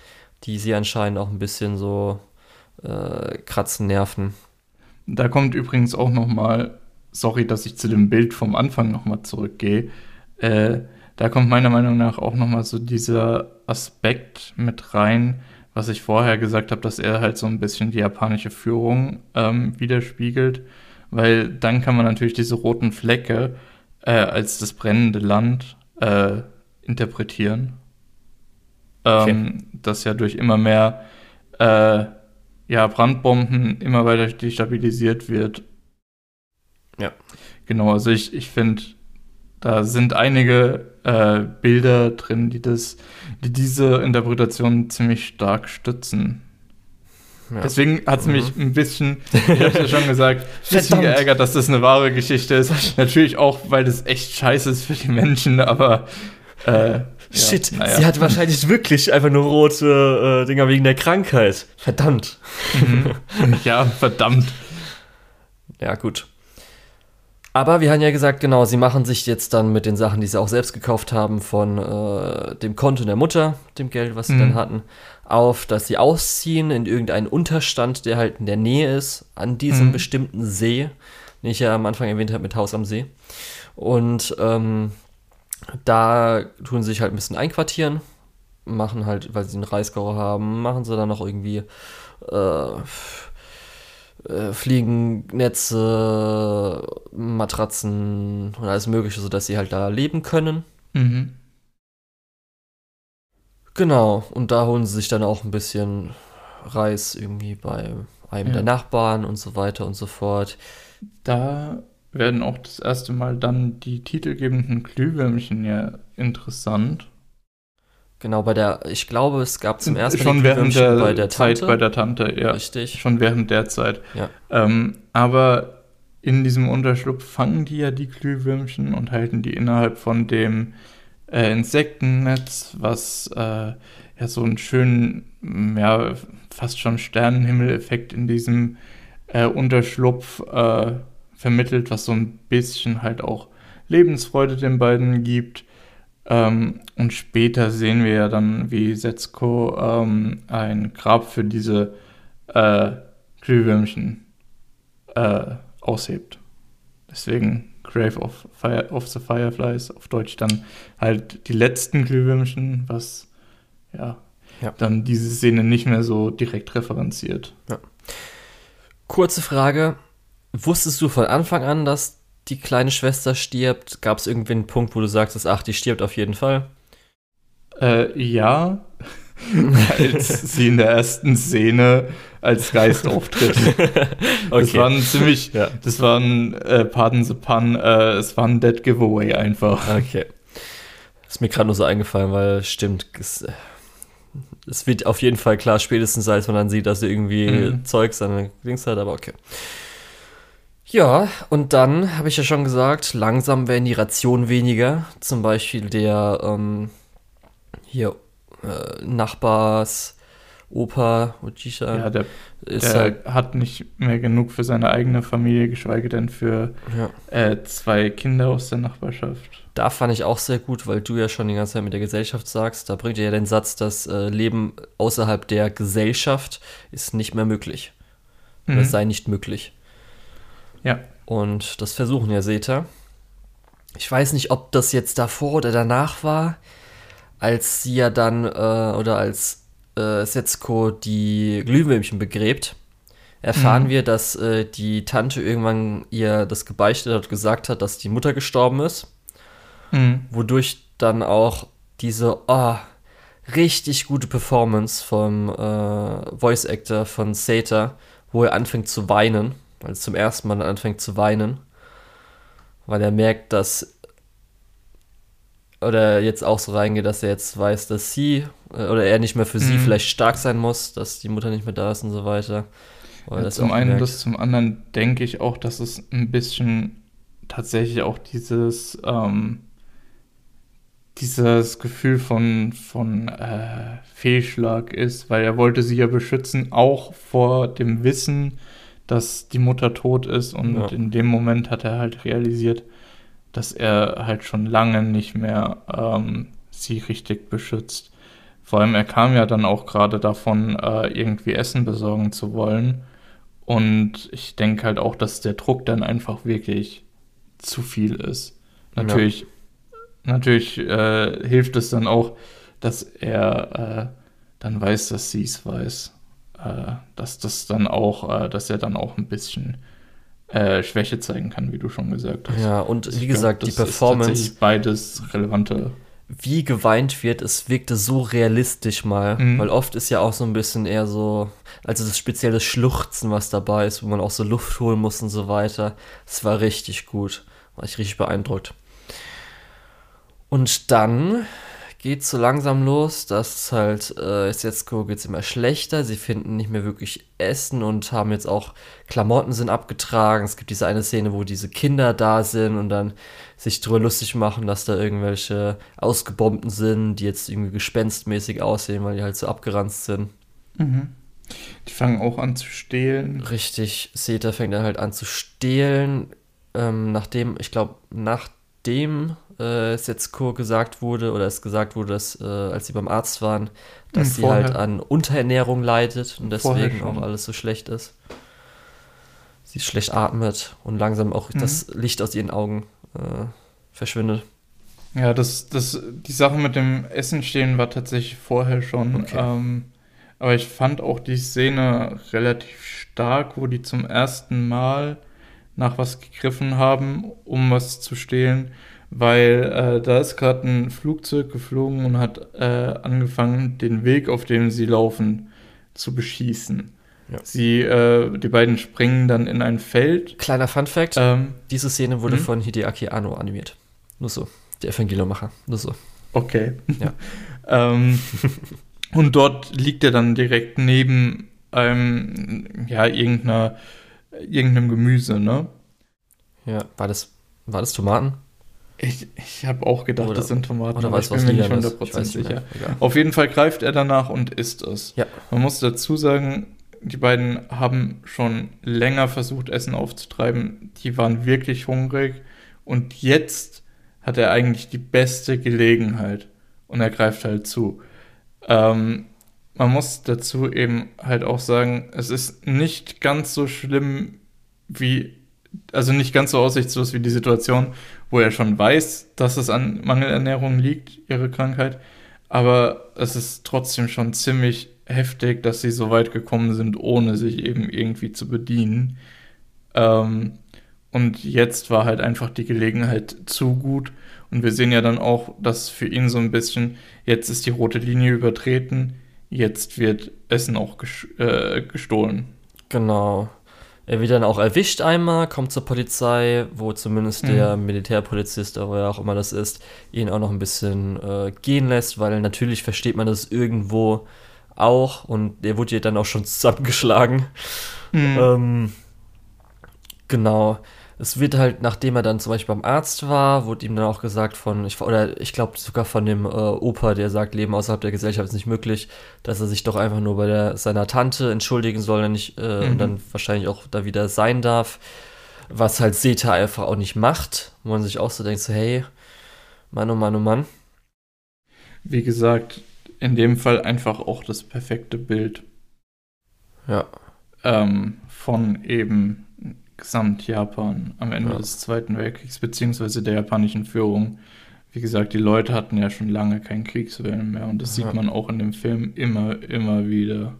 A: die sie anscheinend auch ein bisschen so äh, kratzen, nerven.
B: Da kommt übrigens auch noch mal, sorry, dass ich zu dem Bild vom Anfang noch mal zurückgehe, äh, da kommt meiner Meinung nach auch noch mal so dieser Aspekt mit rein, was ich vorher gesagt habe, dass er halt so ein bisschen die japanische Führung ähm, widerspiegelt, weil dann kann man natürlich diese roten Flecke äh, als das brennende Land äh, interpretieren, ähm, okay. das ja durch immer mehr äh, ja, Brandbomben immer weiter destabilisiert wird. Ja. Genau, also ich, ich finde, da sind einige äh, Bilder drin, die das, die diese Interpretation ziemlich stark stützen. Ja. Deswegen hat es mhm. mich ein bisschen, ich habe ja schon gesagt, ein bisschen geärgert, dass das eine wahre Geschichte ist. Natürlich auch, weil das echt scheiße ist für die Menschen, aber
A: äh, Shit, ja, naja. sie hat wahrscheinlich wirklich einfach nur rote äh, Dinger wegen der Krankheit. Verdammt.
B: Mhm. Ja, verdammt.
A: Ja, gut. Aber wir haben ja gesagt, genau, sie machen sich jetzt dann mit den Sachen, die sie auch selbst gekauft haben, von äh, dem Konto der Mutter, dem Geld, was sie mhm. dann hatten, auf, dass sie ausziehen in irgendeinen Unterstand, der halt in der Nähe ist, an diesem mhm. bestimmten See, den ich ja am Anfang erwähnt habe mit Haus am See. Und ähm, da tun sie sich halt ein bisschen einquartieren, machen halt, weil sie einen Reisgau haben, machen sie dann noch irgendwie äh, äh, Fliegennetze, Matratzen und alles Mögliche, sodass sie halt da leben können. Mhm. Genau, und da holen sie sich dann auch ein bisschen Reis irgendwie bei einem ja. der Nachbarn und so weiter und so fort.
B: Da werden auch das erste Mal dann die titelgebenden Glühwürmchen ja interessant.
A: Genau, bei der, ich glaube, es gab zum ersten
B: Mal schon während der, bei der Zeit bei der Tante, ja. Richtig. Schon während der Zeit. Ja. Ähm, aber in diesem Unterschlupf fangen die ja die Glühwürmchen und halten die innerhalb von dem äh, Insektennetz, was äh, ja so einen schönen, ja, fast schon Sternenhimmel-Effekt in diesem äh, Unterschlupf äh, vermittelt, was so ein bisschen halt auch Lebensfreude den beiden gibt. Ähm, und später sehen wir ja dann, wie Setsuko ähm, ein Grab für diese äh, Glühwürmchen äh, aushebt. Deswegen Grave of, Fire, of the Fireflies, auf Deutsch dann halt die letzten Glühwürmchen, was ja, ja. dann diese Szene nicht mehr so direkt referenziert. Ja.
A: Kurze Frage, Wusstest du von Anfang an, dass die kleine Schwester stirbt? Gab es irgendwie einen Punkt, wo du sagst, ach, die stirbt auf jeden Fall?
B: Äh, ja. als sie in der ersten Szene als Geist auftritt. okay. Das war ein ziemlich, ja. das war ein, äh, pardon the pun, äh, es war ein Dead Giveaway einfach.
A: Okay. Ist mir gerade nur so eingefallen, weil stimmt, es, es, wird auf jeden Fall klar, spätestens als man dann sieht, dass sie irgendwie mhm. Zeugs an den Links hat, aber okay. Ja, und dann habe ich ja schon gesagt, langsam werden die Rationen weniger. Zum Beispiel der ähm, hier äh, Nachbars Opa Ojisha.
B: Ja, der, der halt, hat nicht mehr genug für seine eigene Familie, geschweige denn für ja. äh, zwei Kinder aus der Nachbarschaft.
A: Da fand ich auch sehr gut, weil du ja schon die ganze Zeit mit der Gesellschaft sagst. Da bringt er ja den Satz, das äh, Leben außerhalb der Gesellschaft ist nicht mehr möglich. Mhm. Es sei nicht möglich. Ja. Und das versuchen ja Seta. Ich weiß nicht, ob das jetzt davor oder danach war, als sie ja dann, äh, oder als äh, Setsuko die Glühwürmchen begräbt, erfahren mhm. wir, dass äh, die Tante irgendwann ihr das gebeichtet hat und gesagt hat, dass die Mutter gestorben ist. Mhm. Wodurch dann auch diese oh, richtig gute Performance vom äh, Voice Actor von Seta, wo er anfängt zu weinen als zum ersten Mal anfängt zu weinen, weil er merkt, dass oder jetzt auch so reingeht, dass er jetzt weiß, dass sie äh, oder er nicht mehr für mhm. sie vielleicht stark sein muss, dass die Mutter nicht mehr da ist und so weiter.
B: Ja, zum einen merkt. das, zum anderen denke ich auch, dass es ein bisschen tatsächlich auch dieses ähm, dieses Gefühl von, von äh, Fehlschlag ist, weil er wollte sie ja beschützen, auch vor dem Wissen, dass die Mutter tot ist. Und ja. in dem Moment hat er halt realisiert, dass er halt schon lange nicht mehr ähm, sie richtig beschützt. Vor allem, er kam ja dann auch gerade davon, äh, irgendwie Essen besorgen zu wollen. Und ich denke halt auch, dass der Druck dann einfach wirklich zu viel ist. Natürlich ja natürlich äh, hilft es dann auch, dass er äh, dann weiß, dass sie es weiß. Äh, dass das dann auch, äh, dass er dann auch ein bisschen äh, Schwäche zeigen kann, wie du schon gesagt hast.
A: Ja, und wie ich gesagt, glaub, die Performance. Ist
B: beides relevante.
A: Wie geweint wird, es wirkte so realistisch mal, mhm. weil oft ist ja auch so ein bisschen eher so, also das spezielle Schluchzen, was dabei ist, wo man auch so Luft holen muss und so weiter. Es war richtig gut, war ich richtig beeindruckt. Und dann geht so langsam los, dass halt äh, Setsuko geht es immer schlechter. Sie finden nicht mehr wirklich Essen und haben jetzt auch Klamotten sind abgetragen. Es gibt diese eine Szene, wo diese Kinder da sind und dann sich drüber lustig machen, dass da irgendwelche Ausgebombten sind, die jetzt irgendwie gespenstmäßig aussehen, weil die halt so abgeranzt sind.
B: Mhm. Die fangen auch an zu stehlen.
A: Richtig, Seta fängt dann halt an zu stehlen. Ähm, nachdem, ich glaube, nachdem äh, Setsuko gesagt wurde, oder es gesagt wurde, dass, äh, als sie beim Arzt waren, dass hm, sie halt an Unterernährung leidet und deswegen auch alles so schlecht ist. Sie schlecht atmet und langsam auch mhm. das Licht aus ihren Augen äh, verschwindet.
B: Ja, das, das, die Sache mit dem Essen stehen war tatsächlich vorher schon. Okay. Ähm, aber ich fand auch die Szene relativ stark, wo die zum ersten Mal nach was gegriffen haben, um was zu stehlen weil äh, da ist gerade ein Flugzeug geflogen und hat äh, angefangen, den Weg, auf dem sie laufen, zu beschießen. Ja. Sie, äh, die beiden springen dann in ein Feld.
A: Kleiner Fun Fact: ähm, Diese Szene wurde mh? von Hideaki Anno animiert. Nur so. Der Evangelomacher. Nur so.
B: Okay. Ja. ähm, und dort liegt er dann direkt neben einem, ja, irgendeiner, irgendeinem Gemüse, ne?
A: Ja, war das, war das Tomaten?
B: Ich, ich habe auch gedacht, oder, das sind Tomaten, aber ich bin mir nicht 100% sicher. Auf jeden Fall greift er danach und isst es.
A: Ja.
B: Man muss dazu sagen, die beiden haben schon länger versucht, Essen aufzutreiben. Die waren wirklich hungrig. Und jetzt hat er eigentlich die beste Gelegenheit. Und er greift halt zu. Ähm, man muss dazu eben halt auch sagen, es ist nicht ganz so schlimm wie, also nicht ganz so aussichtslos wie die Situation, wo er schon weiß, dass es an Mangelernährung liegt, ihre Krankheit. Aber es ist trotzdem schon ziemlich heftig, dass sie so weit gekommen sind, ohne sich eben irgendwie zu bedienen. Ähm, und jetzt war halt einfach die Gelegenheit zu gut. Und wir sehen ja dann auch, dass für ihn so ein bisschen, jetzt ist die rote Linie übertreten, jetzt wird Essen auch äh, gestohlen.
A: Genau. Er wird dann auch erwischt einmal, kommt zur Polizei, wo zumindest mhm. der Militärpolizist, oder wer auch immer das ist, ihn auch noch ein bisschen äh, gehen lässt, weil natürlich versteht man das irgendwo auch und der wurde ja dann auch schon zusammengeschlagen. Mhm. Ähm, genau es wird halt, nachdem er dann zum Beispiel beim Arzt war, wurde ihm dann auch gesagt von, ich, oder ich glaube sogar von dem äh, Opa, der sagt, Leben außerhalb der Gesellschaft ist nicht möglich, dass er sich doch einfach nur bei der, seiner Tante entschuldigen soll und, nicht, äh, mhm. und dann wahrscheinlich auch da wieder sein darf. Was halt Seta einfach auch nicht macht, wo man sich auch so denkt, so, hey, Mann, oh Mann, oh Mann.
B: Wie gesagt, in dem Fall einfach auch das perfekte Bild.
A: Ja.
B: Ähm, von eben Gesamt-Japan am Ende ja. des Zweiten Weltkriegs, beziehungsweise der japanischen Führung. Wie gesagt, die Leute hatten ja schon lange keinen Kriegswillen mehr und das ja. sieht man auch in dem Film immer, immer wieder.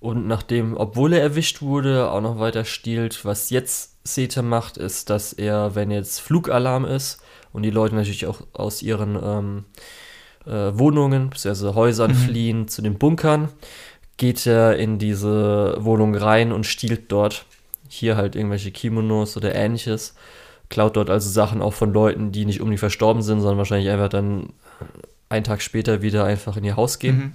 A: Und nachdem, obwohl er erwischt wurde, auch noch weiter stiehlt, was jetzt Seta macht, ist, dass er, wenn jetzt Flugalarm ist und die Leute natürlich auch aus ihren ähm, äh, Wohnungen bzw. Häusern mhm. fliehen zu den Bunkern, geht er in diese Wohnung rein und stiehlt dort hier halt irgendwelche Kimonos oder ähnliches. Klaut dort also Sachen auch von Leuten, die nicht unbedingt verstorben sind, sondern wahrscheinlich einfach dann einen Tag später wieder einfach in ihr Haus gehen. Mhm.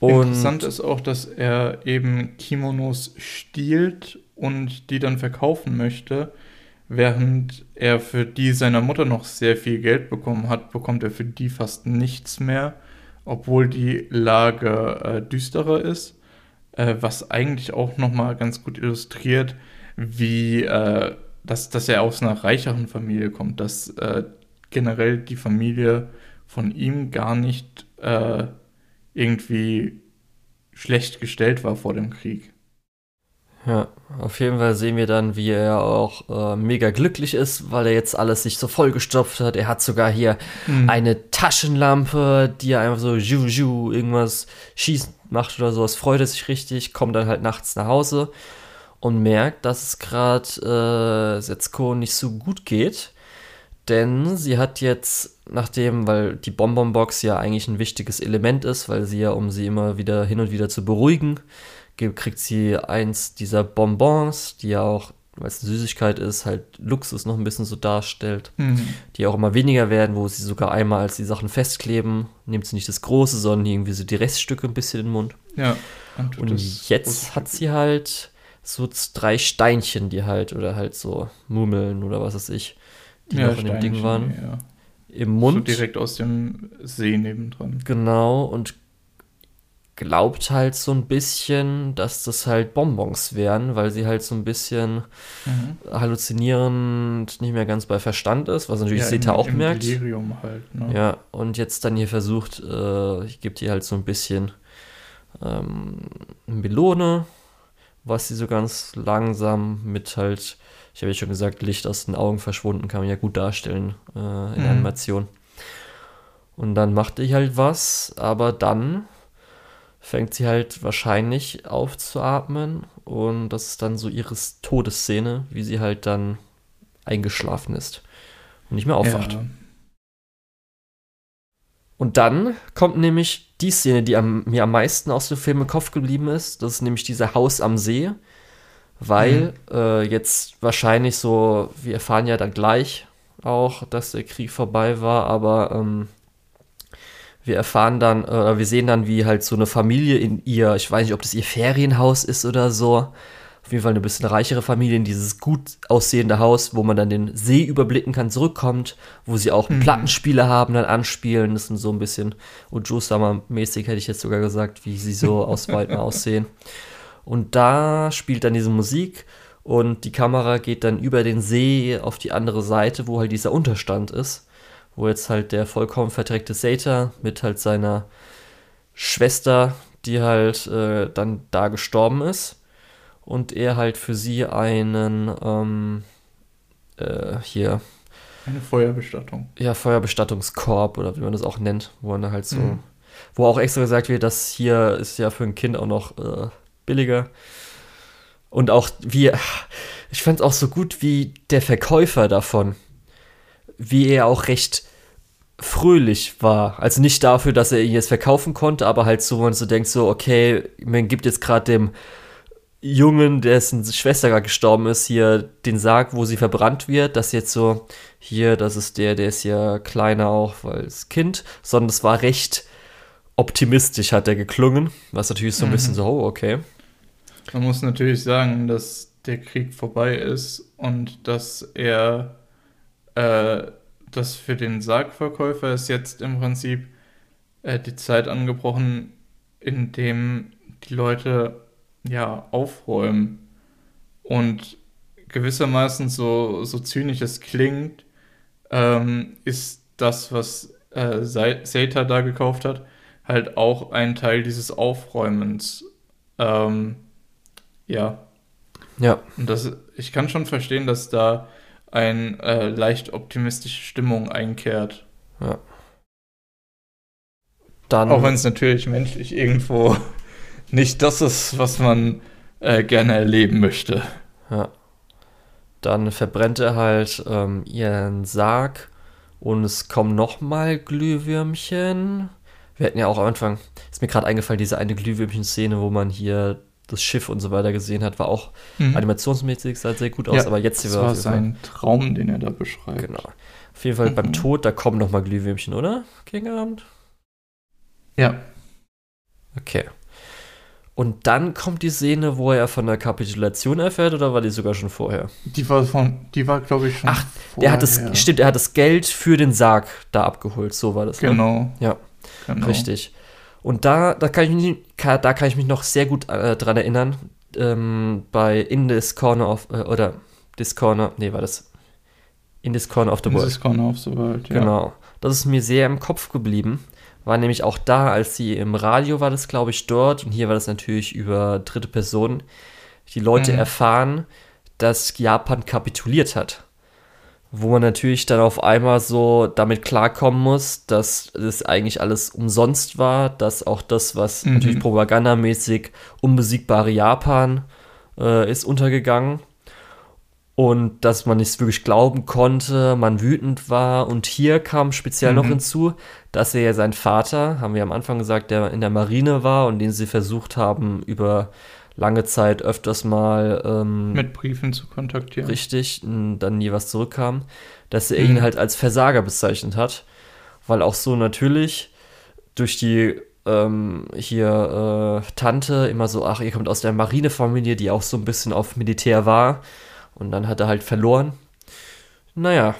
B: Und Interessant ist auch, dass er eben Kimonos stiehlt und die dann verkaufen möchte. Während er für die seiner Mutter noch sehr viel Geld bekommen hat, bekommt er für die fast nichts mehr, obwohl die Lage äh, düsterer ist. Äh, was eigentlich auch nochmal ganz gut illustriert, wie äh, dass, dass er aus einer reicheren Familie kommt, dass äh, generell die Familie von ihm gar nicht äh, irgendwie schlecht gestellt war vor dem Krieg.
A: Ja, auf jeden Fall sehen wir dann, wie er auch äh, mega glücklich ist, weil er jetzt alles sich so vollgestopft hat. Er hat sogar hier mhm. eine Taschenlampe, die er einfach so ju, ju, irgendwas schießen macht oder sowas. Freut er sich richtig, kommt dann halt nachts nach Hause und merkt, dass es gerade äh, Setsuko nicht so gut geht. Denn sie hat jetzt, nachdem, weil die Bonbonbox ja eigentlich ein wichtiges Element ist, weil sie ja, um sie immer wieder hin und wieder zu beruhigen, kriegt sie eins dieser Bonbons, die ja auch, weil es eine Süßigkeit ist, halt Luxus noch ein bisschen so darstellt, mhm. die auch immer weniger werden, wo sie sogar einmal, als die Sachen festkleben, nimmt sie nicht das Große, sondern irgendwie so die Reststücke ein bisschen in den Mund.
B: Ja.
A: Und, und jetzt hat sie halt so drei Steinchen, die halt, oder halt so Mummeln oder was weiß ich, die ja, noch in dem Ding waren. Ja. Im Mund. So
B: direkt aus dem See nebendran.
A: Genau, und glaubt halt so ein bisschen, dass das halt Bonbons wären, weil sie halt so ein bisschen mhm. halluzinierend nicht mehr ganz bei Verstand ist, was natürlich ja, Seta auch merkt.
B: Delirium halt, ne?
A: Ja, und jetzt dann hier versucht, äh, ich gebe dir halt so ein bisschen ähm, Melone, was sie so ganz langsam mit halt, ich habe ja schon gesagt, Licht aus den Augen verschwunden, kann man ja gut darstellen äh, in mhm. Animation. Und dann macht ich halt was, aber dann fängt sie halt wahrscheinlich aufzuatmen und das ist dann so ihre Todesszene, wie sie halt dann eingeschlafen ist und nicht mehr aufwacht. Ja. Und dann kommt nämlich die Szene, die am, mir am meisten aus dem Film im Kopf geblieben ist. Das ist nämlich dieser Haus am See, weil mhm. äh, jetzt wahrscheinlich so, wir erfahren ja dann gleich auch, dass der Krieg vorbei war, aber ähm, wir erfahren dann, äh, wir sehen dann, wie halt so eine Familie in ihr, ich weiß nicht, ob das ihr Ferienhaus ist oder so, auf jeden Fall eine bisschen reichere Familie in dieses gut aussehende Haus, wo man dann den See überblicken kann, zurückkommt, wo sie auch mhm. Plattenspiele haben, dann anspielen. Das sind so ein bisschen Ojo Summer-mäßig, hätte ich jetzt sogar gesagt, wie sie so aus Weiten aussehen. Und da spielt dann diese Musik und die Kamera geht dann über den See auf die andere Seite, wo halt dieser Unterstand ist wo jetzt halt der vollkommen verdreckte Sata mit halt seiner Schwester, die halt äh, dann da gestorben ist und er halt für sie einen ähm, äh, hier
B: eine Feuerbestattung.
A: Ja, Feuerbestattungskorb oder wie man das auch nennt, wo man halt so, mhm. wo auch extra gesagt wird, dass hier ist ja für ein Kind auch noch äh, billiger. Und auch wie, ich fand es auch so gut, wie der Verkäufer davon, wie er auch recht fröhlich war. Also nicht dafür, dass er ihn jetzt verkaufen konnte, aber halt so, man so denkt so, okay, man gibt jetzt gerade dem Jungen, dessen Schwester gerade gestorben ist, hier den Sarg, wo sie verbrannt wird, das jetzt so, hier, das ist der, der ist ja kleiner auch, weil es Kind, sondern es war recht optimistisch, hat er geklungen, was natürlich so ein mhm. bisschen so, oh, okay.
B: Man muss natürlich sagen, dass der Krieg vorbei ist und dass er äh, dass für den Sargverkäufer ist jetzt im Prinzip äh, die Zeit angebrochen, in dem die Leute ja aufräumen. Und gewissermaßen so, so zynisch es klingt, ähm, ist das, was äh, Seta da gekauft hat, halt auch ein Teil dieses Aufräumens. Ähm, ja.
A: Ja.
B: Und das, ich kann schon verstehen, dass da eine äh, leicht optimistische Stimmung einkehrt.
A: Ja.
B: Dann, Auch wenn es natürlich menschlich irgendwo nicht das ist, was man äh, gerne erleben möchte.
A: Ja. Dann verbrennt er halt ähm, ihren Sarg und es kommen nochmal Glühwürmchen. Wir hatten ja auch am Anfang, ist mir gerade eingefallen, diese eine Glühwürmchen-Szene, wo man hier das Schiff und so weiter gesehen hat, war auch
B: Mhm.
A: animationsmäßig sah sehr gut aus,
B: Ja,
A: aber jetzt
B: Das
A: hier war
B: war sein Traum, den er da beschreibt.
A: Genau. Auf jeden Fall beim
B: Mhm.
A: Tod, da kommen noch mal Glühwürmchen, oder? Gegen Abend?
B: Ja,
A: Okay. Und dann kommt die Szene, wo er von der Kapitulation erfährt, oder war die sogar schon vorher?
B: die war von, die war, glaube ich, schon.
A: Ach, Der hat das, stimmt, er hat das Geld für den Sarg da abgeholt, so war das. Ne?
B: Genau.
A: Ja.
B: genau.
A: Richtig. Und da, da, kann ich mich, kann, da kann ich mich noch sehr gut äh, dran erinnern, ähm, bei In This Corner of, äh, oder This Corner, nee, war das In This Corner of the World.
B: ist Corner of the World, ja.
A: Genau. Das ist mir sehr im Kopf geblieben. War nämlich auch da, als sie im Radio war das, glaube ich, dort. Und hier war das natürlich über dritte Personen. Die Leute
B: Mhm.
A: erfahren, dass Japan kapituliert hat. Wo man natürlich dann auf einmal so damit klarkommen muss, dass es eigentlich alles umsonst war, dass auch das, was
B: Mhm.
A: natürlich propagandamäßig unbesiegbare Japan äh, ist untergegangen und dass man nicht wirklich glauben konnte, man wütend war. Und hier kam speziell noch
B: Mhm.
A: hinzu, dass er ja sein Vater, haben wir am Anfang gesagt, der in der Marine war und den sie versucht haben, über lange Zeit öfters mal ähm,
B: Mit Briefen zu kontaktieren.
A: richtig, dann nie was zurückkam, dass er
B: Mhm.
A: ihn halt als Versager bezeichnet hat. Weil auch so natürlich durch die ähm, hier äh, Tante immer so, ach, ihr kommt aus der Marinefamilie, die auch so ein bisschen auf Militär war. Und dann hat er halt verloren. Naja,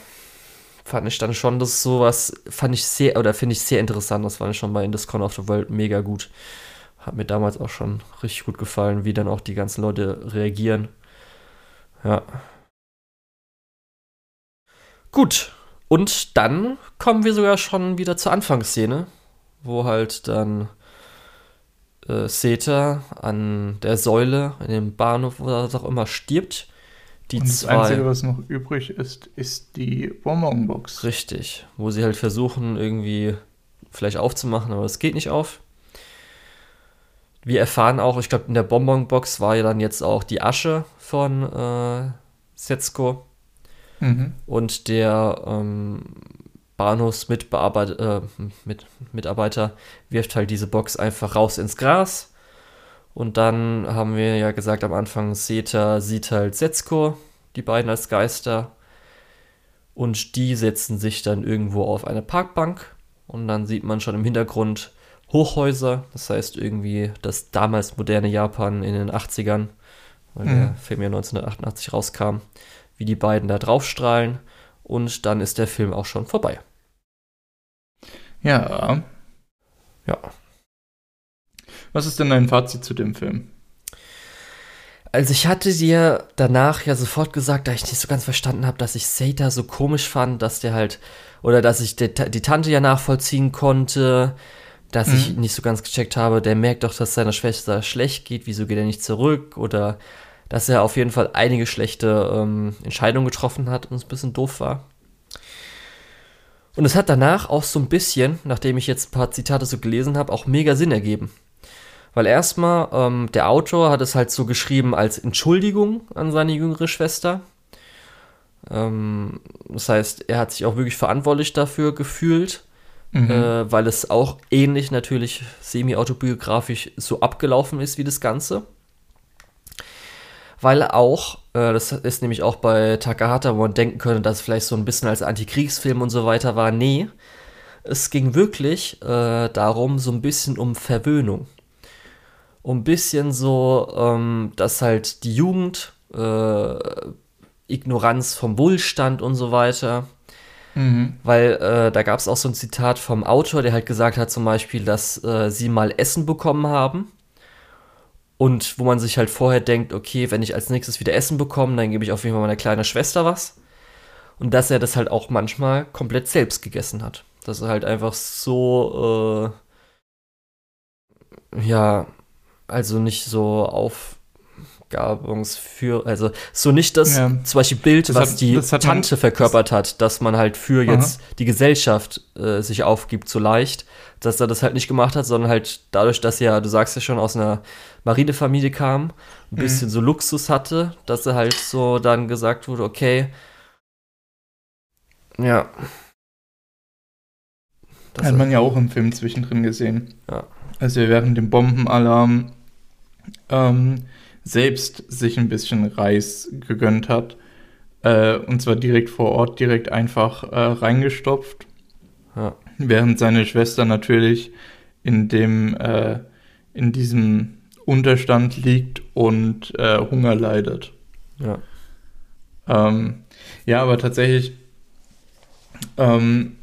A: fand ich dann schon, dass sowas, fand ich sehr, oder finde ich sehr interessant. Das fand ich schon bei In This Corner of the World mega gut. Hat mir damals auch schon richtig gut gefallen, wie dann auch die ganzen Leute reagieren. Ja. Gut. Und dann kommen wir sogar schon wieder zur Anfangsszene, wo halt dann äh, Seta an der Säule in dem Bahnhof oder was auch immer stirbt. Die
B: Und das
A: zwei.
B: Einzige, was noch übrig ist, ist die Bonbonbox.
A: Richtig, wo sie halt versuchen, irgendwie vielleicht aufzumachen, aber es geht nicht auf. Wir erfahren auch, ich glaube, in der Bonbonbox war ja dann jetzt auch die Asche von äh, Setsuko
B: Mhm.
A: und der ähm, Bahnhofsmitarbeiter äh, mit, Mitarbeiter wirft halt diese Box einfach raus ins Gras. Und dann haben wir ja gesagt am Anfang, Seta sieht halt Setsuko, die beiden als Geister. Und die setzen sich dann irgendwo auf eine Parkbank. Und dann sieht man schon im Hintergrund Hochhäuser. Das heißt irgendwie das damals moderne Japan in den 80ern, weil der
B: Mhm.
A: Film ja 1988 rauskam, wie die beiden da draufstrahlen. Und dann ist der Film auch schon vorbei.
B: Ja.
A: Ja.
B: Was ist denn dein Fazit zu dem Film?
A: Also ich hatte dir danach ja sofort gesagt, da ich nicht so ganz verstanden habe, dass ich Seta so komisch fand, dass der halt, oder dass ich die, die Tante ja nachvollziehen konnte, dass ich
B: Mhm.
A: nicht so ganz gecheckt habe, der merkt doch, dass seiner Schwester schlecht geht, wieso geht er nicht zurück, oder dass er auf jeden Fall einige schlechte ähm, Entscheidungen getroffen hat und es ein bisschen doof war. Und es hat danach auch so ein bisschen, nachdem ich jetzt ein paar Zitate so gelesen habe, auch mega Sinn ergeben. Weil erstmal, ähm, der Autor hat es halt so geschrieben als Entschuldigung an seine jüngere Schwester. Ähm, das heißt, er hat sich auch wirklich verantwortlich dafür gefühlt,
B: Mhm.
A: äh, weil es auch ähnlich natürlich semi-autobiografisch so abgelaufen ist wie das Ganze. Weil auch, äh, das ist nämlich auch bei Takahata, wo man denken könnte, dass es vielleicht so ein bisschen als Antikriegsfilm und so weiter war. Nee, es ging wirklich äh, darum, so ein bisschen um Verwöhnung. Um ein bisschen so, ähm, dass halt die Jugend, äh, Ignoranz vom Wohlstand und so weiter,
B: Mhm.
A: weil äh, da gab es auch so ein Zitat vom Autor, der halt gesagt hat zum Beispiel, dass äh, sie mal Essen bekommen haben. Und wo man sich halt vorher denkt, okay, wenn ich als nächstes wieder Essen bekomme, dann gebe ich auf jeden Fall meiner kleinen Schwester was. Und dass er das halt auch manchmal komplett selbst gegessen hat. Dass er halt einfach so, äh, ja, also nicht so Aufgabungsführ, also so nicht das
B: Ja.
A: zum Beispiel Bild,
B: Das
A: was
B: hat-
A: die
B: hat man-
A: Tante verkörpert hat, dass man halt für
B: Aha.
A: jetzt die Gesellschaft äh, sich aufgibt so leicht, dass er das halt nicht gemacht hat, sondern halt dadurch, dass er, du sagst ja schon, aus einer Marinefamilie kam, ein
B: Mhm.
A: bisschen so Luxus hatte, dass er halt so dann gesagt wurde, okay, ja. Das
B: Hat man ja auch im Film zwischendrin gesehen.
A: Ja.
B: Als er während dem Bombenalarm ähm, selbst sich ein bisschen Reis gegönnt hat. Äh, und zwar direkt vor Ort, direkt einfach äh, reingestopft. Ja. Während seine Schwester natürlich in dem, äh, in diesem Unterstand liegt und äh, Hunger leidet.
A: Ja.
B: Ähm, ja, aber tatsächlich, ähm,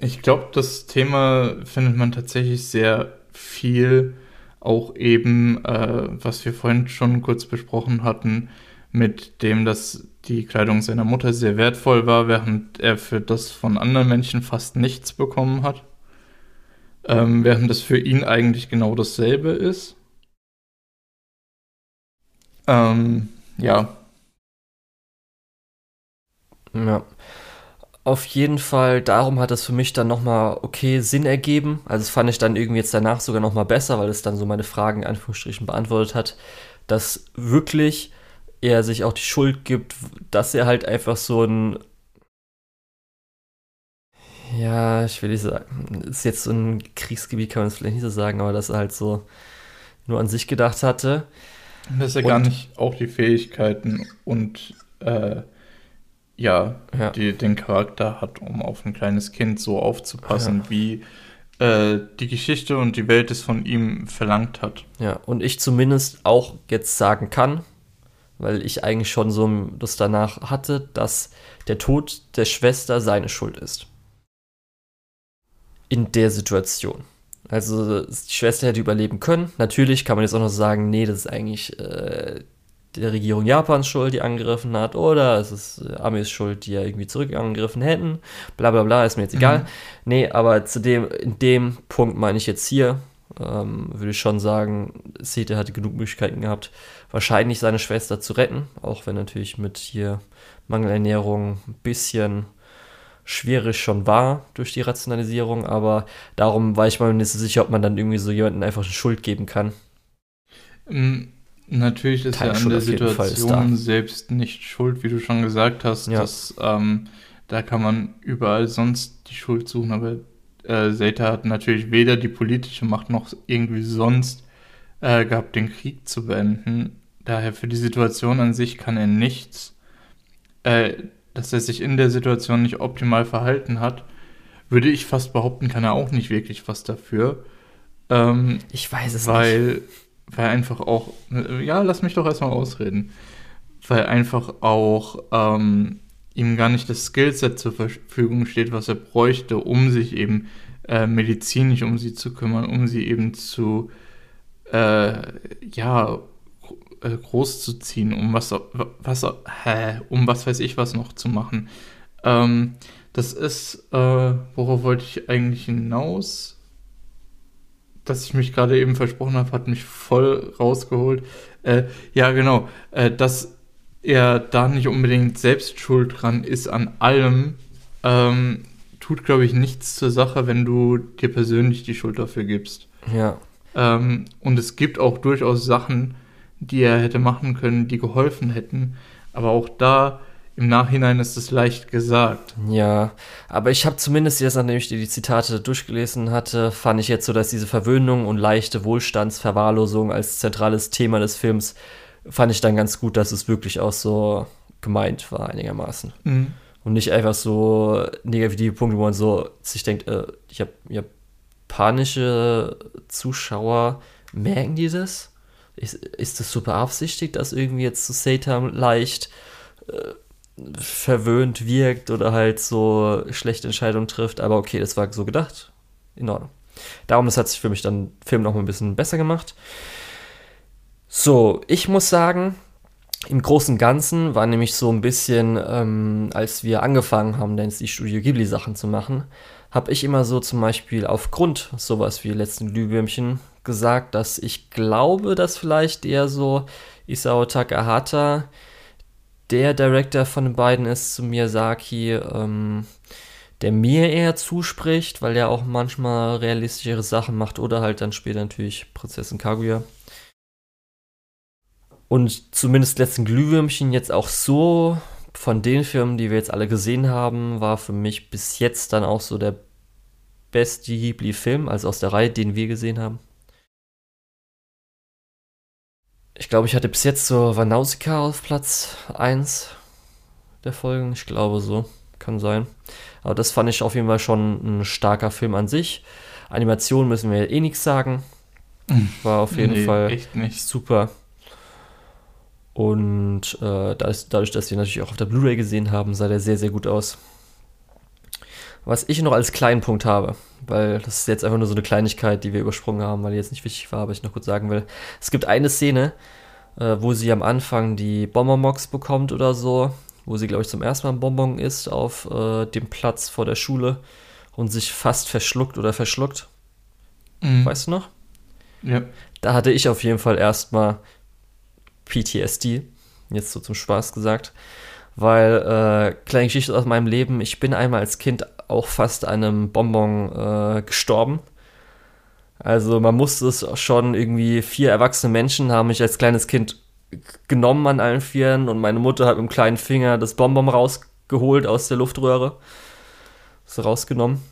B: ich glaube, das Thema findet man tatsächlich sehr viel, auch eben, äh, was wir vorhin schon kurz besprochen hatten, mit dem, dass die Kleidung seiner Mutter sehr wertvoll war, während er für das von anderen Menschen fast nichts bekommen hat. Ähm, während das für ihn eigentlich genau dasselbe ist. Ähm, ja.
A: Ja. Auf jeden Fall, darum hat es für mich dann nochmal okay Sinn ergeben. Also das fand ich dann irgendwie jetzt danach sogar nochmal besser, weil es dann so meine Fragen in Anführungsstrichen beantwortet hat, dass wirklich er sich auch die Schuld gibt, dass er halt einfach so ein ja, ich will nicht sagen, ist jetzt so ein Kriegsgebiet, kann man es vielleicht nicht so sagen, aber dass er halt so nur an sich gedacht hatte.
B: Dass er und, gar nicht auch die Fähigkeiten und äh, ja, ja. Die, den Charakter hat, um auf ein kleines Kind so aufzupassen, ja. wie äh, die Geschichte und die Welt es von ihm verlangt hat.
A: Ja, und ich zumindest auch jetzt sagen kann, weil ich eigentlich schon so das danach hatte, dass der Tod der Schwester seine Schuld ist. In der Situation. Also die Schwester hätte überleben können. Natürlich kann man jetzt auch noch sagen, nee, das ist eigentlich äh, der Regierung Japans schuld, die angegriffen hat, oder es ist äh, Amis schuld, die ja irgendwie zurück angegriffen hätten. Bla bla bla, ist mir jetzt egal. Mhm. Nee, aber zu dem, in dem Punkt meine ich jetzt hier, ähm, würde ich schon sagen, Sete hatte genug Möglichkeiten gehabt, wahrscheinlich seine Schwester zu retten, auch wenn natürlich mit hier Mangelernährung ein bisschen schwierig schon war durch die Rationalisierung, aber darum war ich mir nicht so sicher, ob man dann irgendwie so jemanden einfach eine Schuld geben kann.
B: Mhm Natürlich ist er an der Situation selbst nicht schuld, wie du schon gesagt hast. Ja. Dass, ähm, da kann man überall sonst die Schuld suchen, aber äh, Zeta hat natürlich weder die politische Macht noch irgendwie sonst äh, gehabt, den Krieg zu beenden. Daher für die Situation an sich kann er nichts. Äh, dass er sich in der Situation nicht optimal verhalten hat, würde ich fast behaupten, kann er auch nicht wirklich was dafür.
A: Ähm, ich weiß es
B: weil, nicht. Weil weil einfach auch, ja, lass mich doch erstmal ausreden, weil einfach auch ähm, ihm gar nicht das Skillset zur Verfügung steht, was er bräuchte, um sich eben äh, medizinisch um sie zu kümmern, um sie eben zu, äh, ja, äh, groß zu ziehen, um was, was, hä, um was weiß ich was noch zu machen. Ähm, das ist, äh, worauf wollte ich eigentlich hinaus? Dass ich mich gerade eben versprochen habe, hat mich voll rausgeholt. Äh, ja, genau, äh, dass er da nicht unbedingt selbst schuld dran ist an allem, ähm, tut, glaube ich, nichts zur Sache, wenn du dir persönlich die Schuld dafür gibst.
A: Ja.
B: Ähm, und es gibt auch durchaus Sachen, die er hätte machen können, die geholfen hätten. Aber auch da im Nachhinein ist es leicht gesagt.
A: Ja, aber ich habe zumindest jetzt, nachdem ich die Zitate durchgelesen hatte, fand ich jetzt so, dass diese Verwöhnung und leichte Wohlstandsverwahrlosung als zentrales Thema des Films, fand ich dann ganz gut, dass es wirklich auch so gemeint war einigermaßen. Mhm. Und nicht einfach so negative Punkte, wo man so sich denkt, äh, ich habe japanische Zuschauer, merken die das? Ist, ist das so beabsichtigt, dass irgendwie jetzt so Satan leicht äh, verwöhnt wirkt oder halt so schlechte Entscheidungen trifft. Aber okay, das war so gedacht. In Ordnung. Darum, das hat sich für mich dann Film noch mal ein bisschen besser gemacht. So, ich muss sagen, im Großen und Ganzen war nämlich so ein bisschen, ähm, als wir angefangen haben, dann die Studio Ghibli Sachen zu machen, habe ich immer so zum Beispiel aufgrund sowas wie letzten Glühwürmchen gesagt, dass ich glaube, dass vielleicht eher so Isao Takahata der Director von den beiden ist zu Miyazaki, ähm, der mir eher zuspricht, weil er auch manchmal realistischere Sachen macht oder halt dann später natürlich Prinzessin Kaguya. Und zumindest letzten Glühwürmchen jetzt auch so von den Filmen, die wir jetzt alle gesehen haben, war für mich bis jetzt dann auch so der beste Ghibli-Film, also aus der Reihe, den wir gesehen haben. Ich glaube, ich hatte bis jetzt so Vanausika auf Platz 1 der Folgen. Ich glaube so. Kann sein. Aber das fand ich auf jeden Fall schon ein starker Film an sich. Animation müssen wir eh nichts sagen. War auf jeden nee, Fall super. Und äh, dadurch, dass wir natürlich auch auf der Blu-ray gesehen haben, sah der sehr, sehr gut aus. Was ich noch als kleinen Punkt habe, weil das ist jetzt einfach nur so eine Kleinigkeit, die wir übersprungen haben, weil die jetzt nicht wichtig war, aber ich noch kurz sagen will. Es gibt eine Szene, äh, wo sie am Anfang die Bonbonbox bekommt oder so, wo sie, glaube ich, zum ersten Mal ein Bonbon isst auf äh, dem Platz vor der Schule und sich fast verschluckt oder verschluckt. Mhm. Weißt du noch?
B: Ja.
A: Da hatte ich auf jeden Fall erstmal PTSD, jetzt so zum Spaß gesagt, weil, äh, kleine Geschichte aus meinem Leben, ich bin einmal als Kind auch fast einem Bonbon äh, gestorben. Also man musste es schon irgendwie, vier erwachsene Menschen haben mich als kleines Kind genommen an allen Vieren und meine Mutter hat mit dem kleinen Finger das Bonbon rausgeholt aus der Luftröhre. So rausgenommen.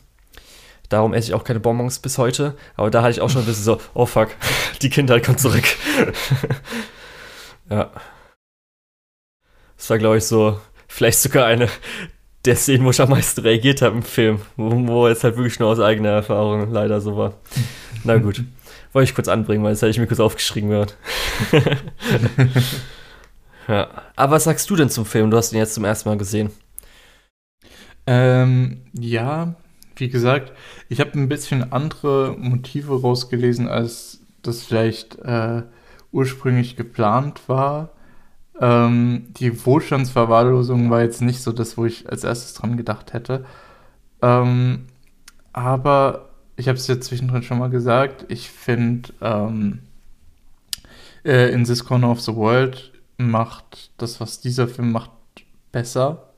A: Darum esse ich auch keine Bonbons bis heute. Aber da hatte ich auch schon ein bisschen so, oh fuck, die Kindheit kommt zurück. ja. Das war, glaube ich, so, vielleicht sogar eine der Szenen, wo ich am meisten reagiert habe im Film. Wo, wo es halt wirklich nur aus eigener Erfahrung leider so war. Na gut. Wollte ich kurz anbringen, weil das hätte ich mir kurz aufgeschrieben gehört. ja. Aber was sagst du denn zum Film? Du hast ihn jetzt zum ersten Mal gesehen.
B: Ähm, ja, wie gesagt, ich habe ein bisschen andere Motive rausgelesen, als das vielleicht äh, ursprünglich geplant war. Ähm, die Wohlstandsverwahrlosung war jetzt nicht so das, wo ich als erstes dran gedacht hätte. Ähm, aber ich habe es jetzt zwischendrin schon mal gesagt, ich finde, ähm, äh, In This Corner of the World macht das, was dieser Film macht, besser.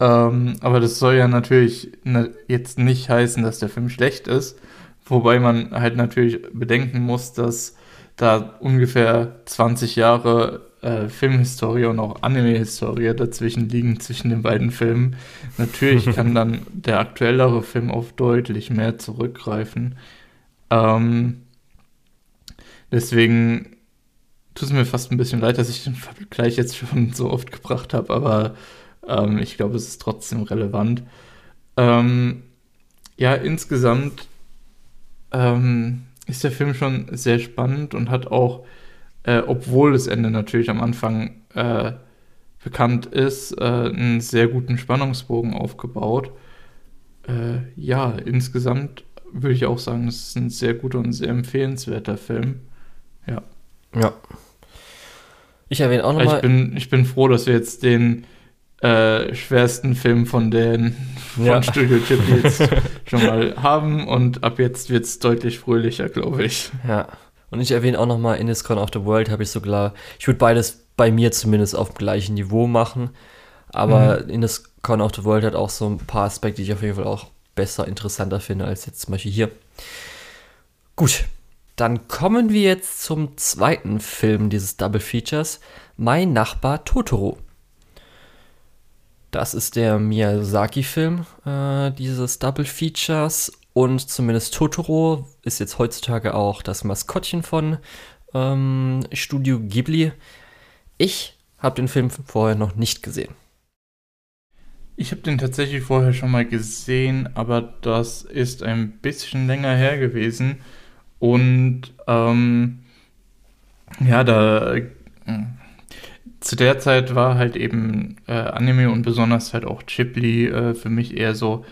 B: Ähm, aber das soll ja natürlich ne, jetzt nicht heißen, dass der Film schlecht ist. Wobei man halt natürlich bedenken muss, dass da ungefähr 20 Jahre äh, Filmhistorie und auch Anime-Historie dazwischen liegen, zwischen den beiden Filmen. Natürlich kann dann der aktuellere Film auf deutlich mehr zurückgreifen. Ähm, deswegen tut es mir fast ein bisschen leid, dass ich den Vergleich jetzt schon so oft gebracht habe, aber ähm, ich glaube, es ist trotzdem relevant. Ähm, ja, insgesamt ähm, ist der Film schon sehr spannend und hat auch äh, obwohl das Ende natürlich am Anfang äh, bekannt ist, äh, einen sehr guten Spannungsbogen aufgebaut. Äh, ja, insgesamt würde ich auch sagen, es ist ein sehr guter und sehr empfehlenswerter Film. Ja.
A: Ja. Ich erwähne auch nochmal.
B: Ich bin, ich bin froh, dass wir jetzt den äh, schwersten Film von den von ja. Studio Ghibli jetzt schon mal haben und ab jetzt wird es deutlich fröhlicher, glaube ich.
A: Ja. Und ich erwähne auch nochmal, in Corner of the World habe ich so klar, ich würde beides bei mir zumindest auf dem gleichen Niveau machen. Aber mhm. in Corner of the World hat auch so ein paar Aspekte, die ich auf jeden Fall auch besser, interessanter finde als jetzt zum Beispiel hier. Gut, dann kommen wir jetzt zum zweiten Film dieses Double Features, Mein Nachbar Totoro. Das ist der Miyazaki-Film äh, dieses Double Features und zumindest Totoro ist jetzt heutzutage auch das Maskottchen von ähm, Studio Ghibli. Ich habe den Film vorher noch nicht gesehen.
B: Ich habe den tatsächlich vorher schon mal gesehen, aber das ist ein bisschen länger her gewesen. Und ähm, ja, da äh, zu der Zeit war halt eben äh, Anime und besonders halt auch Ghibli äh, für mich eher so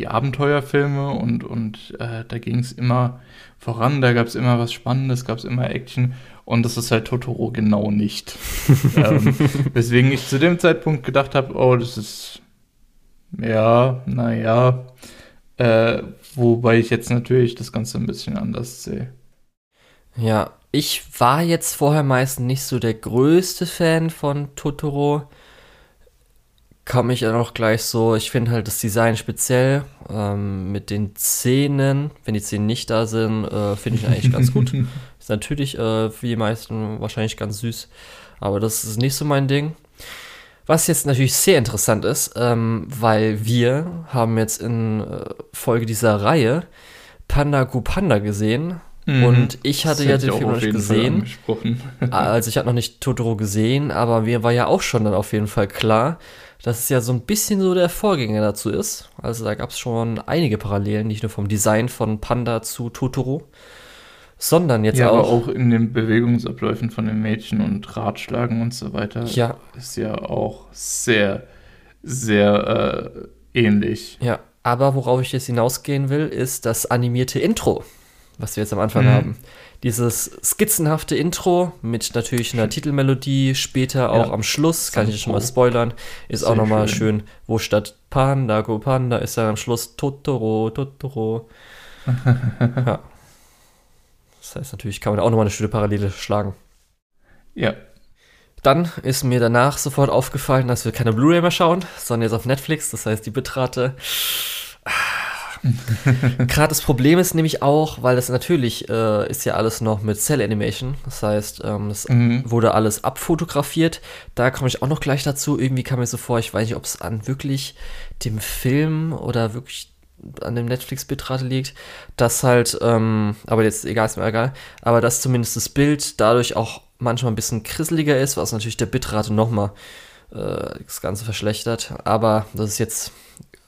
B: die Abenteuerfilme und, und äh, da ging es immer voran, da gab es immer was Spannendes, gab es immer Action und das ist halt Totoro genau nicht. ähm, weswegen ich zu dem Zeitpunkt gedacht habe, oh, das ist ja, naja, äh, wobei ich jetzt natürlich das Ganze ein bisschen anders sehe.
A: Ja, ich war jetzt vorher meist nicht so der größte Fan von Totoro kam ich dann auch gleich so, ich finde halt das Design speziell ähm, mit den Zähnen, wenn die Zähne nicht da sind, äh, finde ich eigentlich ganz gut. Ist natürlich äh, für die meisten wahrscheinlich ganz süß, aber das ist nicht so mein Ding. Was jetzt natürlich sehr interessant ist, ähm, weil wir haben jetzt in äh, Folge dieser Reihe Panda Gu Panda gesehen, Mhm. Und ich hatte ja den Film noch nicht gesehen. also ich hatte noch nicht Totoro gesehen, aber mir war ja auch schon dann auf jeden Fall klar, dass es ja so ein bisschen so der Vorgänger dazu ist. Also da gab es schon einige Parallelen, nicht nur vom Design von Panda zu Totoro, sondern jetzt ja, auch.
B: aber auch in den Bewegungsabläufen von den Mädchen und Ratschlagen und so weiter.
A: Ja.
B: Ist ja auch sehr, sehr äh, ähnlich.
A: Ja, aber worauf ich jetzt hinausgehen will, ist das animierte Intro, was wir jetzt am Anfang mhm. haben dieses skizzenhafte Intro mit natürlich einer Titelmelodie, später auch ja. am Schluss, kann ich schon mal spoilern, ist Sehr auch nochmal schön. schön, wo statt Panda, Go Panda ist dann am Schluss Totoro, Totoro. ja. Das heißt, natürlich kann man auch nochmal eine schöne Parallele schlagen.
B: Ja.
A: Dann ist mir danach sofort aufgefallen, dass wir keine Blu-ray mehr schauen, sondern jetzt auf Netflix. Das heißt, die Bitrate Gerade das Problem ist nämlich auch, weil das natürlich äh, ist ja alles noch mit Cell Animation. Das heißt, ähm, es mhm. wurde alles abfotografiert. Da komme ich auch noch gleich dazu. Irgendwie kam mir so vor, ich weiß nicht, ob es an wirklich dem Film oder wirklich an dem Netflix-Bitrate liegt, dass halt, ähm, aber jetzt egal, ist mir egal, aber dass zumindest das Bild dadurch auch manchmal ein bisschen krisseliger ist, was natürlich der Bitrate nochmal äh, das Ganze verschlechtert. Aber das ist jetzt,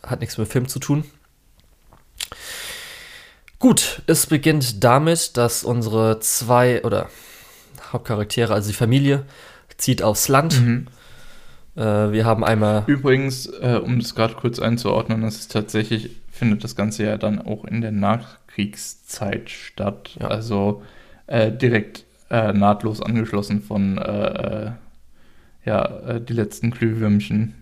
A: hat nichts mit Film zu tun. Gut, es beginnt damit, dass unsere zwei oder Hauptcharaktere, also die Familie, zieht aufs Land. Mhm. Äh, wir haben einmal.
B: Übrigens, äh, um das gerade kurz einzuordnen, das ist tatsächlich, findet das Ganze ja dann auch in der Nachkriegszeit statt. Ja. Also äh, direkt äh, nahtlos angeschlossen von äh, äh, ja, die letzten Glühwürmchen.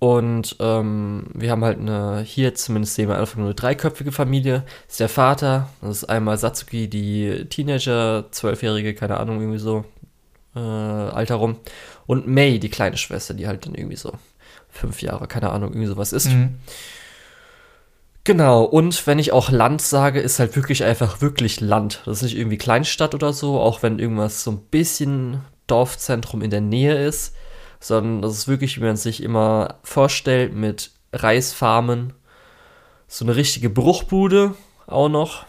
A: Und ähm, wir haben halt eine, hier zumindest sehen wir einfach nur eine dreiköpfige Familie. Das ist der Vater, das ist einmal Satsuki, die Teenager, zwölfjährige, keine Ahnung, irgendwie so, äh, Alter rum. Und May, die kleine Schwester, die halt dann irgendwie so fünf Jahre, keine Ahnung, irgendwie sowas ist. Mhm. Genau, und wenn ich auch Land sage, ist halt wirklich einfach wirklich Land. Das ist nicht irgendwie Kleinstadt oder so, auch wenn irgendwas so ein bisschen Dorfzentrum in der Nähe ist sondern das ist wirklich, wie man sich immer vorstellt, mit Reisfarmen. So eine richtige Bruchbude auch noch.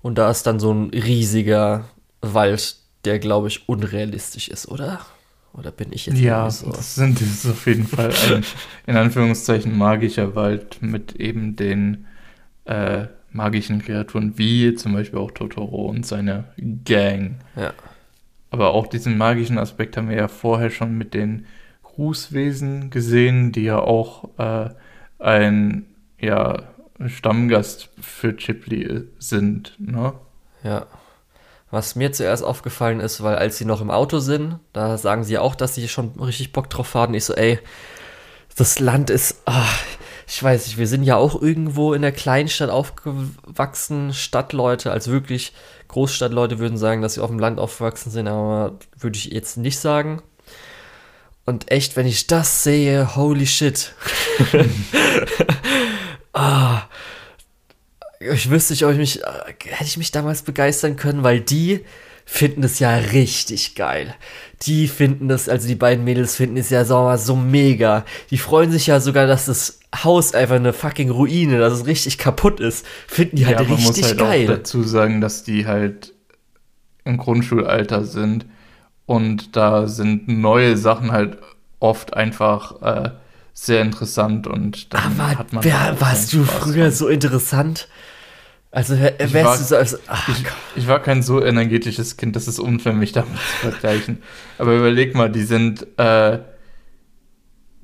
A: Und da ist dann so ein riesiger Wald, der, glaube ich, unrealistisch ist, oder? Oder bin ich jetzt
B: Ja, so? das, sind, das ist auf jeden Fall ein, in Anführungszeichen, magischer Wald mit eben den äh, magischen Kreaturen, wie zum Beispiel auch Totoro und seine Gang.
A: Ja.
B: Aber auch diesen magischen Aspekt haben wir ja vorher schon mit den Grußwesen gesehen, die ja auch äh, ein ja, Stammgast für Chipley sind. Ne?
A: Ja. Was mir zuerst aufgefallen ist, weil als sie noch im Auto sind, da sagen sie auch, dass sie schon richtig Bock drauf haben. Ich so, ey, das Land ist, ach, ich weiß nicht, wir sind ja auch irgendwo in der Kleinstadt aufgewachsen, Stadtleute, als wirklich Großstadtleute würden sagen, dass sie auf dem Land aufgewachsen sind, aber würde ich jetzt nicht sagen. Und echt, wenn ich das sehe, holy shit. ah, ich wüsste nicht, ob ich mich, hätte ich mich damals begeistern können, weil die finden es ja richtig geil. Die finden das, also die beiden Mädels finden es ja so, so mega. Die freuen sich ja sogar, dass das Haus einfach eine fucking Ruine, dass es richtig kaputt ist. Finden die halt ja, richtig man muss halt geil.
B: Auch dazu sagen, dass die halt im Grundschulalter sind und da sind neue Sachen halt oft einfach äh, sehr interessant und
A: dann Aber hat man. Wer, warst du früher von. so interessant? Also wärst war, du so als,
B: ach, ich, ich, war kein so energetisches Kind, das ist unfair, mich damit zu vergleichen. Aber überleg mal, die sind äh,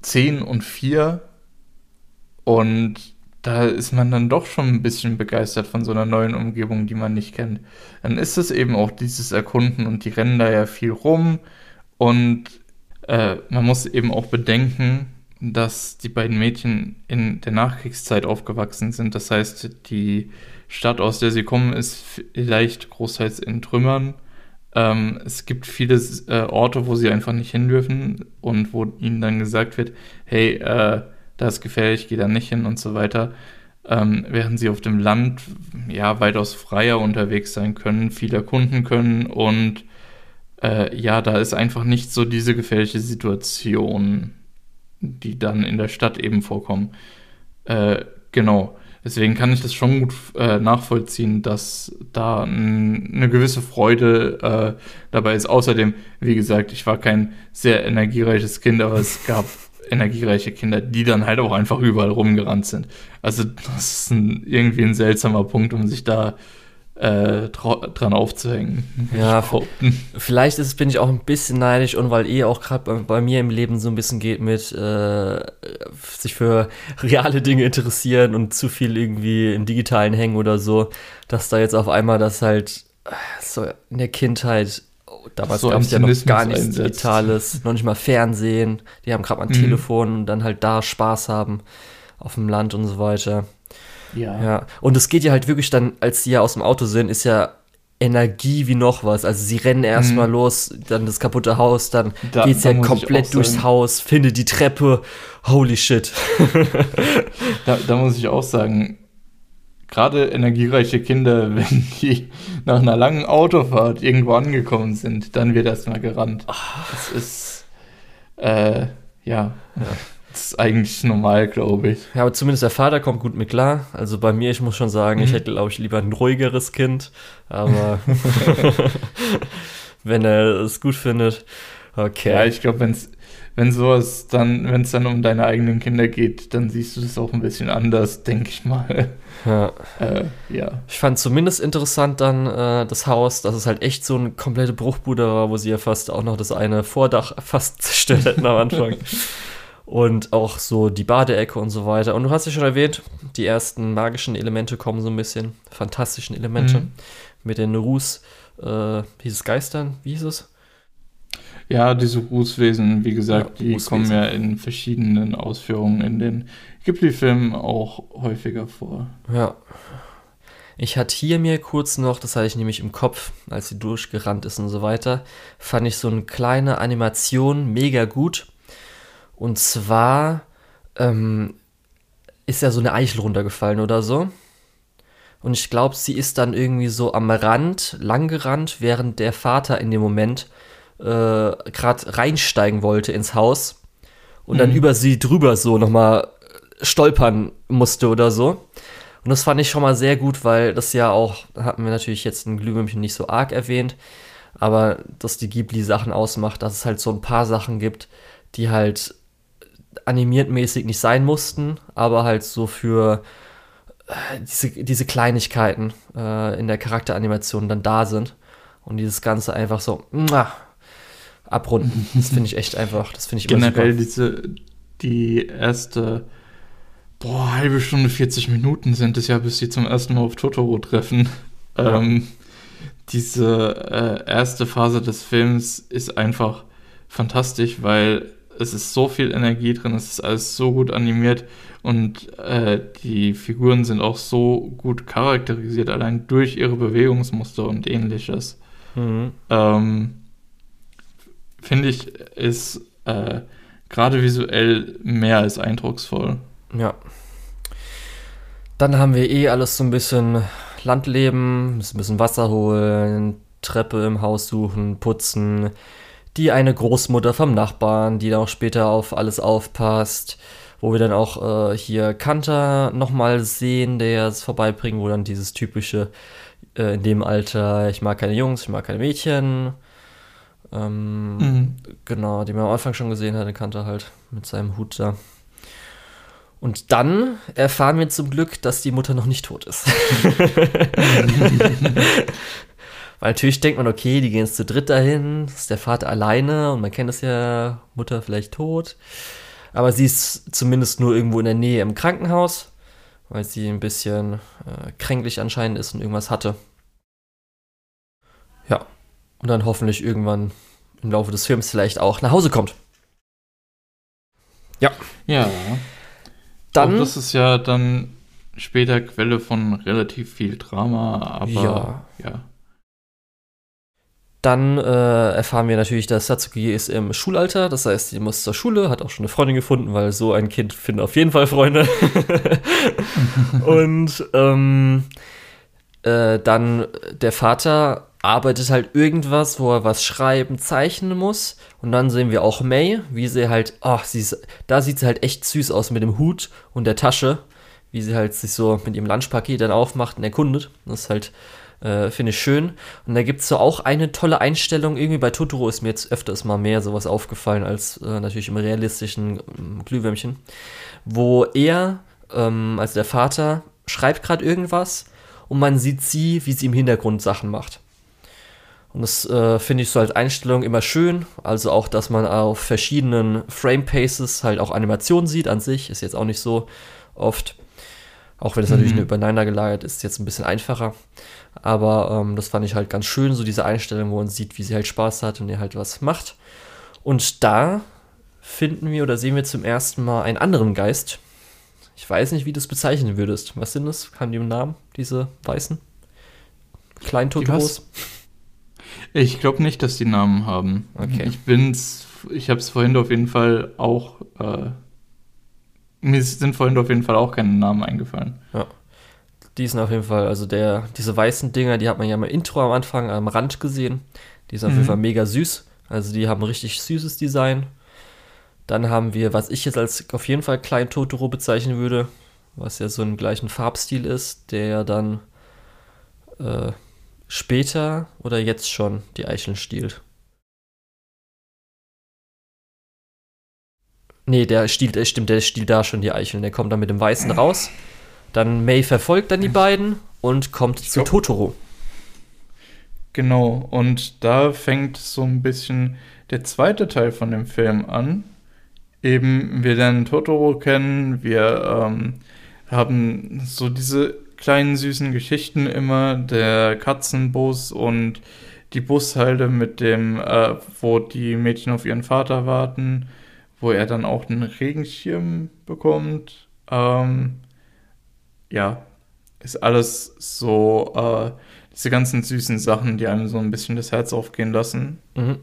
B: 10 und 4 und da ist man dann doch schon ein bisschen begeistert von so einer neuen Umgebung, die man nicht kennt. Dann ist es eben auch dieses Erkunden und die rennen da ja viel rum und äh, man muss eben auch bedenken, dass die beiden Mädchen in der Nachkriegszeit aufgewachsen sind. Das heißt, die Stadt, aus der sie kommen, ist vielleicht großteils in Trümmern. Ähm, es gibt viele äh, Orte, wo sie einfach nicht hin dürfen und wo ihnen dann gesagt wird, hey, äh, da ist gefährlich, geh da nicht hin und so weiter. Ähm, während sie auf dem Land ja weitaus freier unterwegs sein können, viel erkunden können und äh, ja, da ist einfach nicht so diese gefährliche Situation, die dann in der Stadt eben vorkommen. Äh, genau Deswegen kann ich das schon gut äh, nachvollziehen, dass da ein, eine gewisse Freude äh, dabei ist. Außerdem, wie gesagt, ich war kein sehr energiereiches Kind, aber es gab energiereiche Kinder, die dann halt auch einfach überall rumgerannt sind. Also das ist ein, irgendwie ein seltsamer Punkt, um sich da äh, dran aufzuhängen.
A: Ja, vielleicht ist, bin ich auch ein bisschen neidisch und weil eh auch gerade bei, bei, mir im Leben so ein bisschen geht mit äh, sich für reale Dinge interessieren und zu viel irgendwie im Digitalen hängen oder so, dass da jetzt auf einmal das halt äh, so in der Kindheit damals so gab es ja noch gar nichts einsetzt. Digitales, noch nicht mal Fernsehen. Die haben gerade mal ein mhm. Telefon und dann halt da Spaß haben auf dem Land und so weiter. Ja. ja. Und es geht ja halt wirklich dann, als sie ja aus dem Auto sind, ist ja Energie wie noch was. Also sie rennen erstmal mhm. los, dann das kaputte Haus, dann da, geht's ja komplett durchs sagen, Haus, findet die Treppe. Holy shit.
B: da, da muss ich auch sagen, gerade energiereiche Kinder, wenn die nach einer langen Autofahrt irgendwo angekommen sind, dann wird erstmal gerannt. Das ist, äh, ja. ja. Das ist eigentlich normal, glaube ich.
A: Ja, aber zumindest der Vater kommt gut mit klar. Also bei mir, ich muss schon sagen, mhm. ich hätte, glaube ich, lieber ein ruhigeres Kind. Aber wenn er es gut findet, okay.
B: Ja, ich glaube, wenn es wenn sowas dann, wenn es dann um deine eigenen Kinder geht, dann siehst du das auch ein bisschen anders, denke ich mal.
A: Ja. Äh, ja. Ich fand zumindest interessant dann äh, das Haus, dass es halt echt so eine komplette Bruchbude war, wo sie ja fast auch noch das eine Vordach fast zerstört hätten am Anfang. und auch so die Badeecke und so weiter. Und du hast ja schon erwähnt, die ersten magischen Elemente kommen so ein bisschen, fantastischen Elemente mhm. mit den Ruß, äh, hieß es Geistern, wie hieß es?
B: Ja, diese Rußwesen, wie gesagt, ja, die Rußwesen. kommen ja in verschiedenen Ausführungen in den Ghibli-Filmen auch häufiger vor.
A: Ja. Ich hatte hier mir kurz noch, das hatte ich nämlich im Kopf, als sie durchgerannt ist und so weiter, fand ich so eine kleine Animation mega gut und zwar ähm, ist ja so eine Eichel runtergefallen oder so. Und ich glaube, sie ist dann irgendwie so am Rand langgerannt, während der Vater in dem Moment äh, gerade reinsteigen wollte ins Haus und mhm. dann über sie drüber so nochmal stolpern musste oder so. Und das fand ich schon mal sehr gut, weil das ja auch, hatten wir natürlich jetzt in Glühwürmchen nicht so arg erwähnt, aber dass die Ghibli-Sachen ausmacht, dass es halt so ein paar Sachen gibt, die halt animiert mäßig nicht sein mussten, aber halt so für äh, diese, diese Kleinigkeiten äh, in der Charakteranimation dann da sind. Und dieses Ganze einfach so abrunden. Das finde ich echt einfach, das finde ich
B: Generell diese, die erste, boah, halbe Stunde, 40 Minuten sind es ja, bis sie zum ersten Mal auf Totoro treffen. Ja. Ähm, diese äh, erste Phase des Films ist einfach fantastisch, weil es ist so viel Energie drin, es ist alles so gut animiert und äh, die Figuren sind auch so gut charakterisiert, allein durch ihre Bewegungsmuster und ähnliches. Mhm. Ähm, Finde ich, ist äh, gerade visuell mehr als eindrucksvoll.
A: Ja. Dann haben wir eh alles so ein bisschen Landleben, ein bisschen Wasser holen, Treppe im Haus suchen, putzen, die eine Großmutter vom Nachbarn, die dann auch später auf alles aufpasst, wo wir dann auch äh, hier Kanter nochmal sehen, der es vorbeibringt, wo dann dieses typische äh, in dem Alter, ich mag keine Jungs, ich mag keine Mädchen. Ähm, mhm. Genau, die man am Anfang schon gesehen hat, den Kanter halt mit seinem Hut da. Und dann erfahren wir zum Glück, dass die Mutter noch nicht tot ist. Weil natürlich denkt man, okay, die gehen jetzt zu dritt dahin, ist der Vater alleine und man kennt es ja, Mutter vielleicht tot. Aber sie ist zumindest nur irgendwo in der Nähe im Krankenhaus, weil sie ein bisschen äh, kränklich anscheinend ist und irgendwas hatte. Ja, und dann hoffentlich irgendwann im Laufe des Films vielleicht auch nach Hause kommt.
B: Ja. Ja. Dann. Auch das ist ja dann später Quelle von relativ viel Drama, aber ja. ja.
A: Dann äh, erfahren wir natürlich, dass Satsuki ist im Schulalter, das heißt, sie muss zur Schule, hat auch schon eine Freundin gefunden, weil so ein Kind findet auf jeden Fall Freunde. und ähm, äh, dann der Vater arbeitet halt irgendwas, wo er was schreiben, zeichnen muss. Und dann sehen wir auch May, wie sie halt, ach, sie ist, da sieht sie halt echt süß aus mit dem Hut und der Tasche, wie sie halt sich so mit ihrem Lunchpaket dann aufmacht und erkundet. Das ist halt, äh, finde ich schön. Und da gibt es so auch eine tolle Einstellung. Irgendwie bei Totoro ist mir jetzt öfters mal mehr sowas aufgefallen als äh, natürlich im realistischen ähm, Glühwürmchen. Wo er, ähm, also der Vater, schreibt gerade irgendwas und man sieht sie, wie sie im Hintergrund Sachen macht. Und das äh, finde ich so als Einstellung immer schön. Also auch, dass man auf verschiedenen Frame Paces halt auch Animationen sieht an sich. Ist jetzt auch nicht so oft. Auch wenn es mhm. natürlich nur übereinander gelagert ist, jetzt ein bisschen einfacher. Aber ähm, das fand ich halt ganz schön, so diese Einstellung, wo man sieht, wie sie halt Spaß hat und ihr halt was macht. Und da finden wir oder sehen wir zum ersten Mal einen anderen Geist. Ich weiß nicht, wie du es bezeichnen würdest. Was sind das? Haben die einen Namen, diese weißen? Kleintotos?
B: Ich glaube nicht, dass die Namen haben. Okay. Ich bin's, ich habe es vorhin auf jeden Fall auch, äh, mir sind vorhin auf jeden Fall auch keine Namen eingefallen.
A: Ja. Die sind auf jeden Fall, also der, diese weißen Dinger, die hat man ja mal Intro am Anfang am Rand gesehen. Die sind auf mhm. jeden Fall mega süß. Also die haben ein richtig süßes Design. Dann haben wir, was ich jetzt als auf jeden Fall Klein Totoro bezeichnen würde, was ja so einen gleichen Farbstil ist, der dann äh, später oder jetzt schon die Eicheln stiehlt. Nee, der stiehlt, der stimmt, der stiehlt da schon die Eicheln. Der kommt dann mit dem Weißen raus. Dann May verfolgt dann die beiden und kommt zu Totoro.
B: Genau, und da fängt so ein bisschen der zweite Teil von dem Film an eben wir lernen Totoro kennen, wir ähm, haben so diese kleinen süßen Geschichten immer, der Katzenbus und die Bushalde mit dem, äh, wo die Mädchen auf ihren Vater warten, wo er dann auch einen Regenschirm bekommt. Ähm, ja, ist alles so, äh, diese ganzen süßen Sachen, die einem so ein bisschen das Herz aufgehen lassen. Mhm.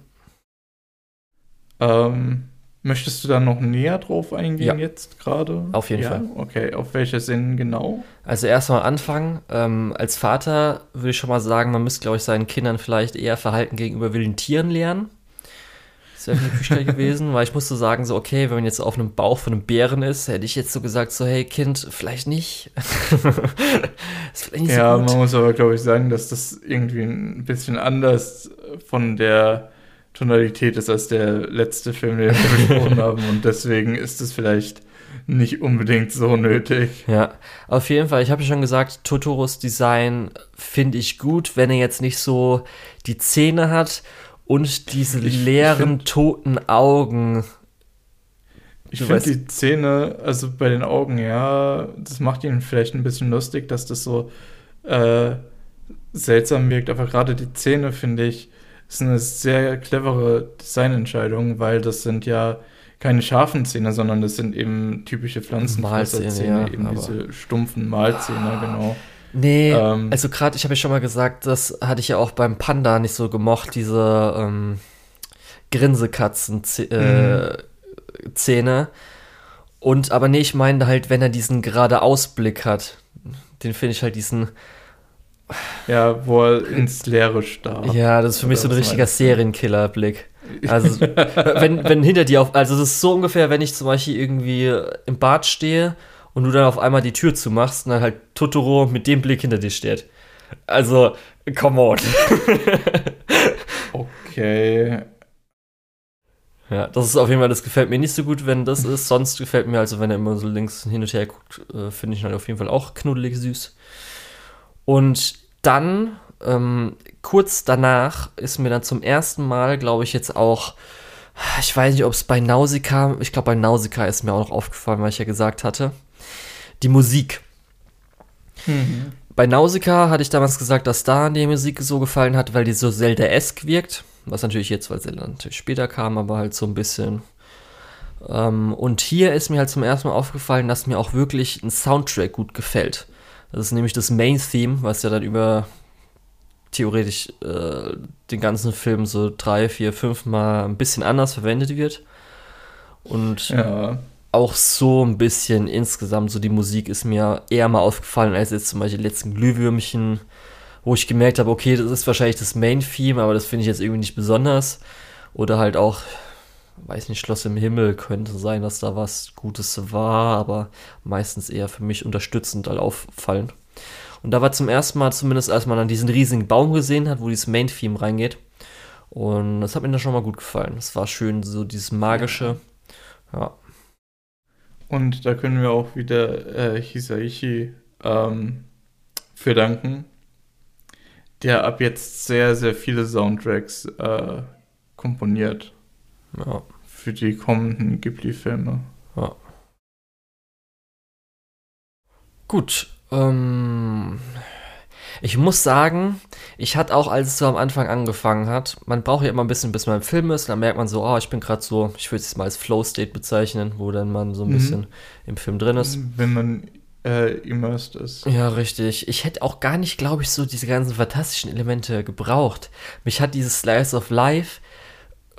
B: Ähm, Möchtest du da noch näher drauf eingehen ja. jetzt gerade?
A: Auf jeden ja? Fall.
B: Okay, auf welche Sinn genau?
A: Also erstmal anfangen. Ähm, als Vater würde ich schon mal sagen, man müsste, glaube ich, seinen Kindern vielleicht eher Verhalten gegenüber wilden Tieren lernen. Das wäre für gewesen, weil ich musste sagen, so, okay, wenn man jetzt auf einem Bauch von einem Bären ist, hätte ich jetzt so gesagt, so, hey Kind, vielleicht nicht.
B: vielleicht nicht ja, so man muss aber, glaube ich, sagen, dass das irgendwie ein bisschen anders von der Tonalität ist als der letzte Film, den wir besprochen haben. Und deswegen ist es vielleicht nicht unbedingt so nötig.
A: Ja, auf jeden Fall. Ich habe ja schon gesagt, Totoros Design finde ich gut, wenn er jetzt nicht so die Zähne hat und diese ich, leeren, find, toten Augen.
B: Ich finde die Zähne, also bei den Augen, ja, das macht ihn vielleicht ein bisschen lustig, dass das so äh, seltsam wirkt. Aber gerade die Zähne, finde ich, ist eine sehr clevere Designentscheidung, weil das sind ja keine scharfen Zähne, sondern das sind eben typische Pflanzenfresserzähne, ja, eben diese stumpfen Mahlzähne, ah, genau.
A: Nee, ähm, also gerade, ich habe ja schon mal gesagt, das hatte ich ja auch beim Panda nicht so gemocht, diese ähm, Grinsekatzen-Zähne. Äh, Und, aber nee, ich meine halt, wenn er diesen gerade Ausblick hat, den finde ich halt diesen
B: ja, wo er ins Leere starrt.
A: Ja, das ist für mich so ein richtiger Serienkiller-Blick. Also, wenn, wenn hinter dir auf, also das ist so ungefähr, wenn ich zum Beispiel irgendwie im Bad stehe und du dann auf einmal die Tür zumachst und dann halt Totoro mit dem Blick hinter dir steht. Also, come on.
B: okay.
A: Ja, das ist auf jeden Fall, das gefällt mir nicht so gut, wenn das ist. Sonst gefällt mir, also wenn er immer so links hin und her guckt, äh, finde ich ihn halt auf jeden Fall auch knuddelig süß. Und dann, ähm, kurz danach, ist mir dann zum ersten Mal, glaube ich, jetzt auch, ich weiß nicht, ob es bei Nausicaa, ich glaube, bei Nausicaa ist mir auch noch aufgefallen, weil ich ja gesagt hatte, die Musik. Mhm. Bei Nausicaa hatte ich damals gesagt, dass da die Musik so gefallen hat, weil die so Zelda-esque wirkt. Was natürlich jetzt, weil Zelda natürlich später kam, aber halt so ein bisschen. Ähm, und hier ist mir halt zum ersten Mal aufgefallen, dass mir auch wirklich ein Soundtrack gut gefällt. Das ist nämlich das Main-Theme, was ja dann über theoretisch äh, den ganzen Film so drei, vier, fünf Mal ein bisschen anders verwendet wird. Und ja. auch so ein bisschen insgesamt, so die Musik ist mir eher mal aufgefallen als jetzt zum Beispiel die letzten Glühwürmchen, wo ich gemerkt habe, okay, das ist wahrscheinlich das Main-Theme, aber das finde ich jetzt irgendwie nicht besonders. Oder halt auch weiß nicht, Schloss im Himmel könnte sein, dass da was Gutes war, aber meistens eher für mich unterstützend als auffallend. Und da war zum ersten Mal zumindest, als man dann diesen riesigen Baum gesehen hat, wo dieses Main-Theme reingeht. Und das hat mir dann schon mal gut gefallen. Es war schön, so dieses magische. Ja.
B: Und da können wir auch wieder äh, Hisaishi ähm, für danken, der ab jetzt sehr, sehr viele Soundtracks äh, komponiert.
A: Ja.
B: Für die kommenden Ghibli-Filme.
A: Ja. Gut. Ähm, ich muss sagen, ich hatte auch, als es so am Anfang angefangen hat, man braucht ja immer ein bisschen, bis man im Film ist, dann merkt man so, oh, ich bin gerade so, ich würde es mal als Flow-State bezeichnen, wo dann man so ein mhm. bisschen im Film drin ist.
B: Wenn man äh, immersed ist.
A: Ja, richtig. Ich hätte auch gar nicht, glaube ich, so diese ganzen fantastischen Elemente gebraucht. Mich hat dieses Slice of Life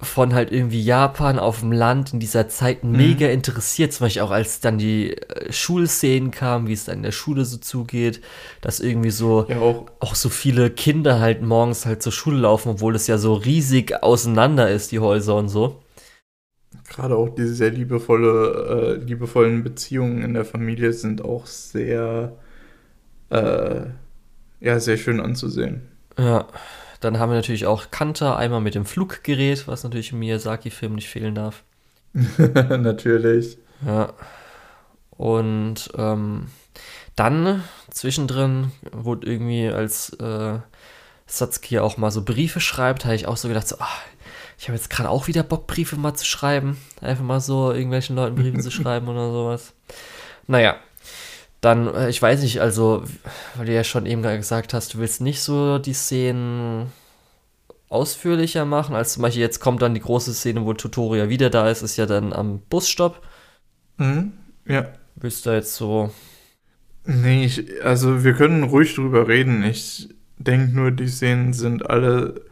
A: von halt irgendwie Japan auf dem Land in dieser Zeit mhm. mega interessiert. Zum Beispiel auch als dann die äh, Schulszenen kamen, wie es dann in der Schule so zugeht, dass irgendwie so
B: ja, auch.
A: auch so viele Kinder halt morgens halt zur Schule laufen, obwohl es ja so riesig auseinander ist, die Häuser und so.
B: Gerade auch diese sehr liebevolle, äh, liebevollen Beziehungen in der Familie sind auch sehr, äh, ja, sehr schön anzusehen.
A: Ja. Dann haben wir natürlich auch Kanta, einmal mit dem Fluggerät, was natürlich im Miyazaki-Film nicht fehlen darf.
B: natürlich.
A: Ja. Und ähm, dann zwischendrin wurde irgendwie, als äh, Satsuki auch mal so Briefe schreibt, habe ich auch so gedacht, so, ach, ich habe jetzt gerade auch wieder Bock, Briefe mal zu schreiben. Einfach mal so irgendwelchen Leuten Briefe zu schreiben oder sowas. Naja, dann, äh, ich weiß nicht, also, weil du ja schon eben gesagt hast, du willst nicht so die Szenen ausführlicher machen, als zum Beispiel jetzt kommt dann die große Szene, wo Tutoria wieder da ist, ist ja dann am Busstopp.
B: Mhm, ja.
A: Willst du jetzt so.
B: Nee, ich, also wir können ruhig drüber reden. Ich denke nur, die Szenen sind alle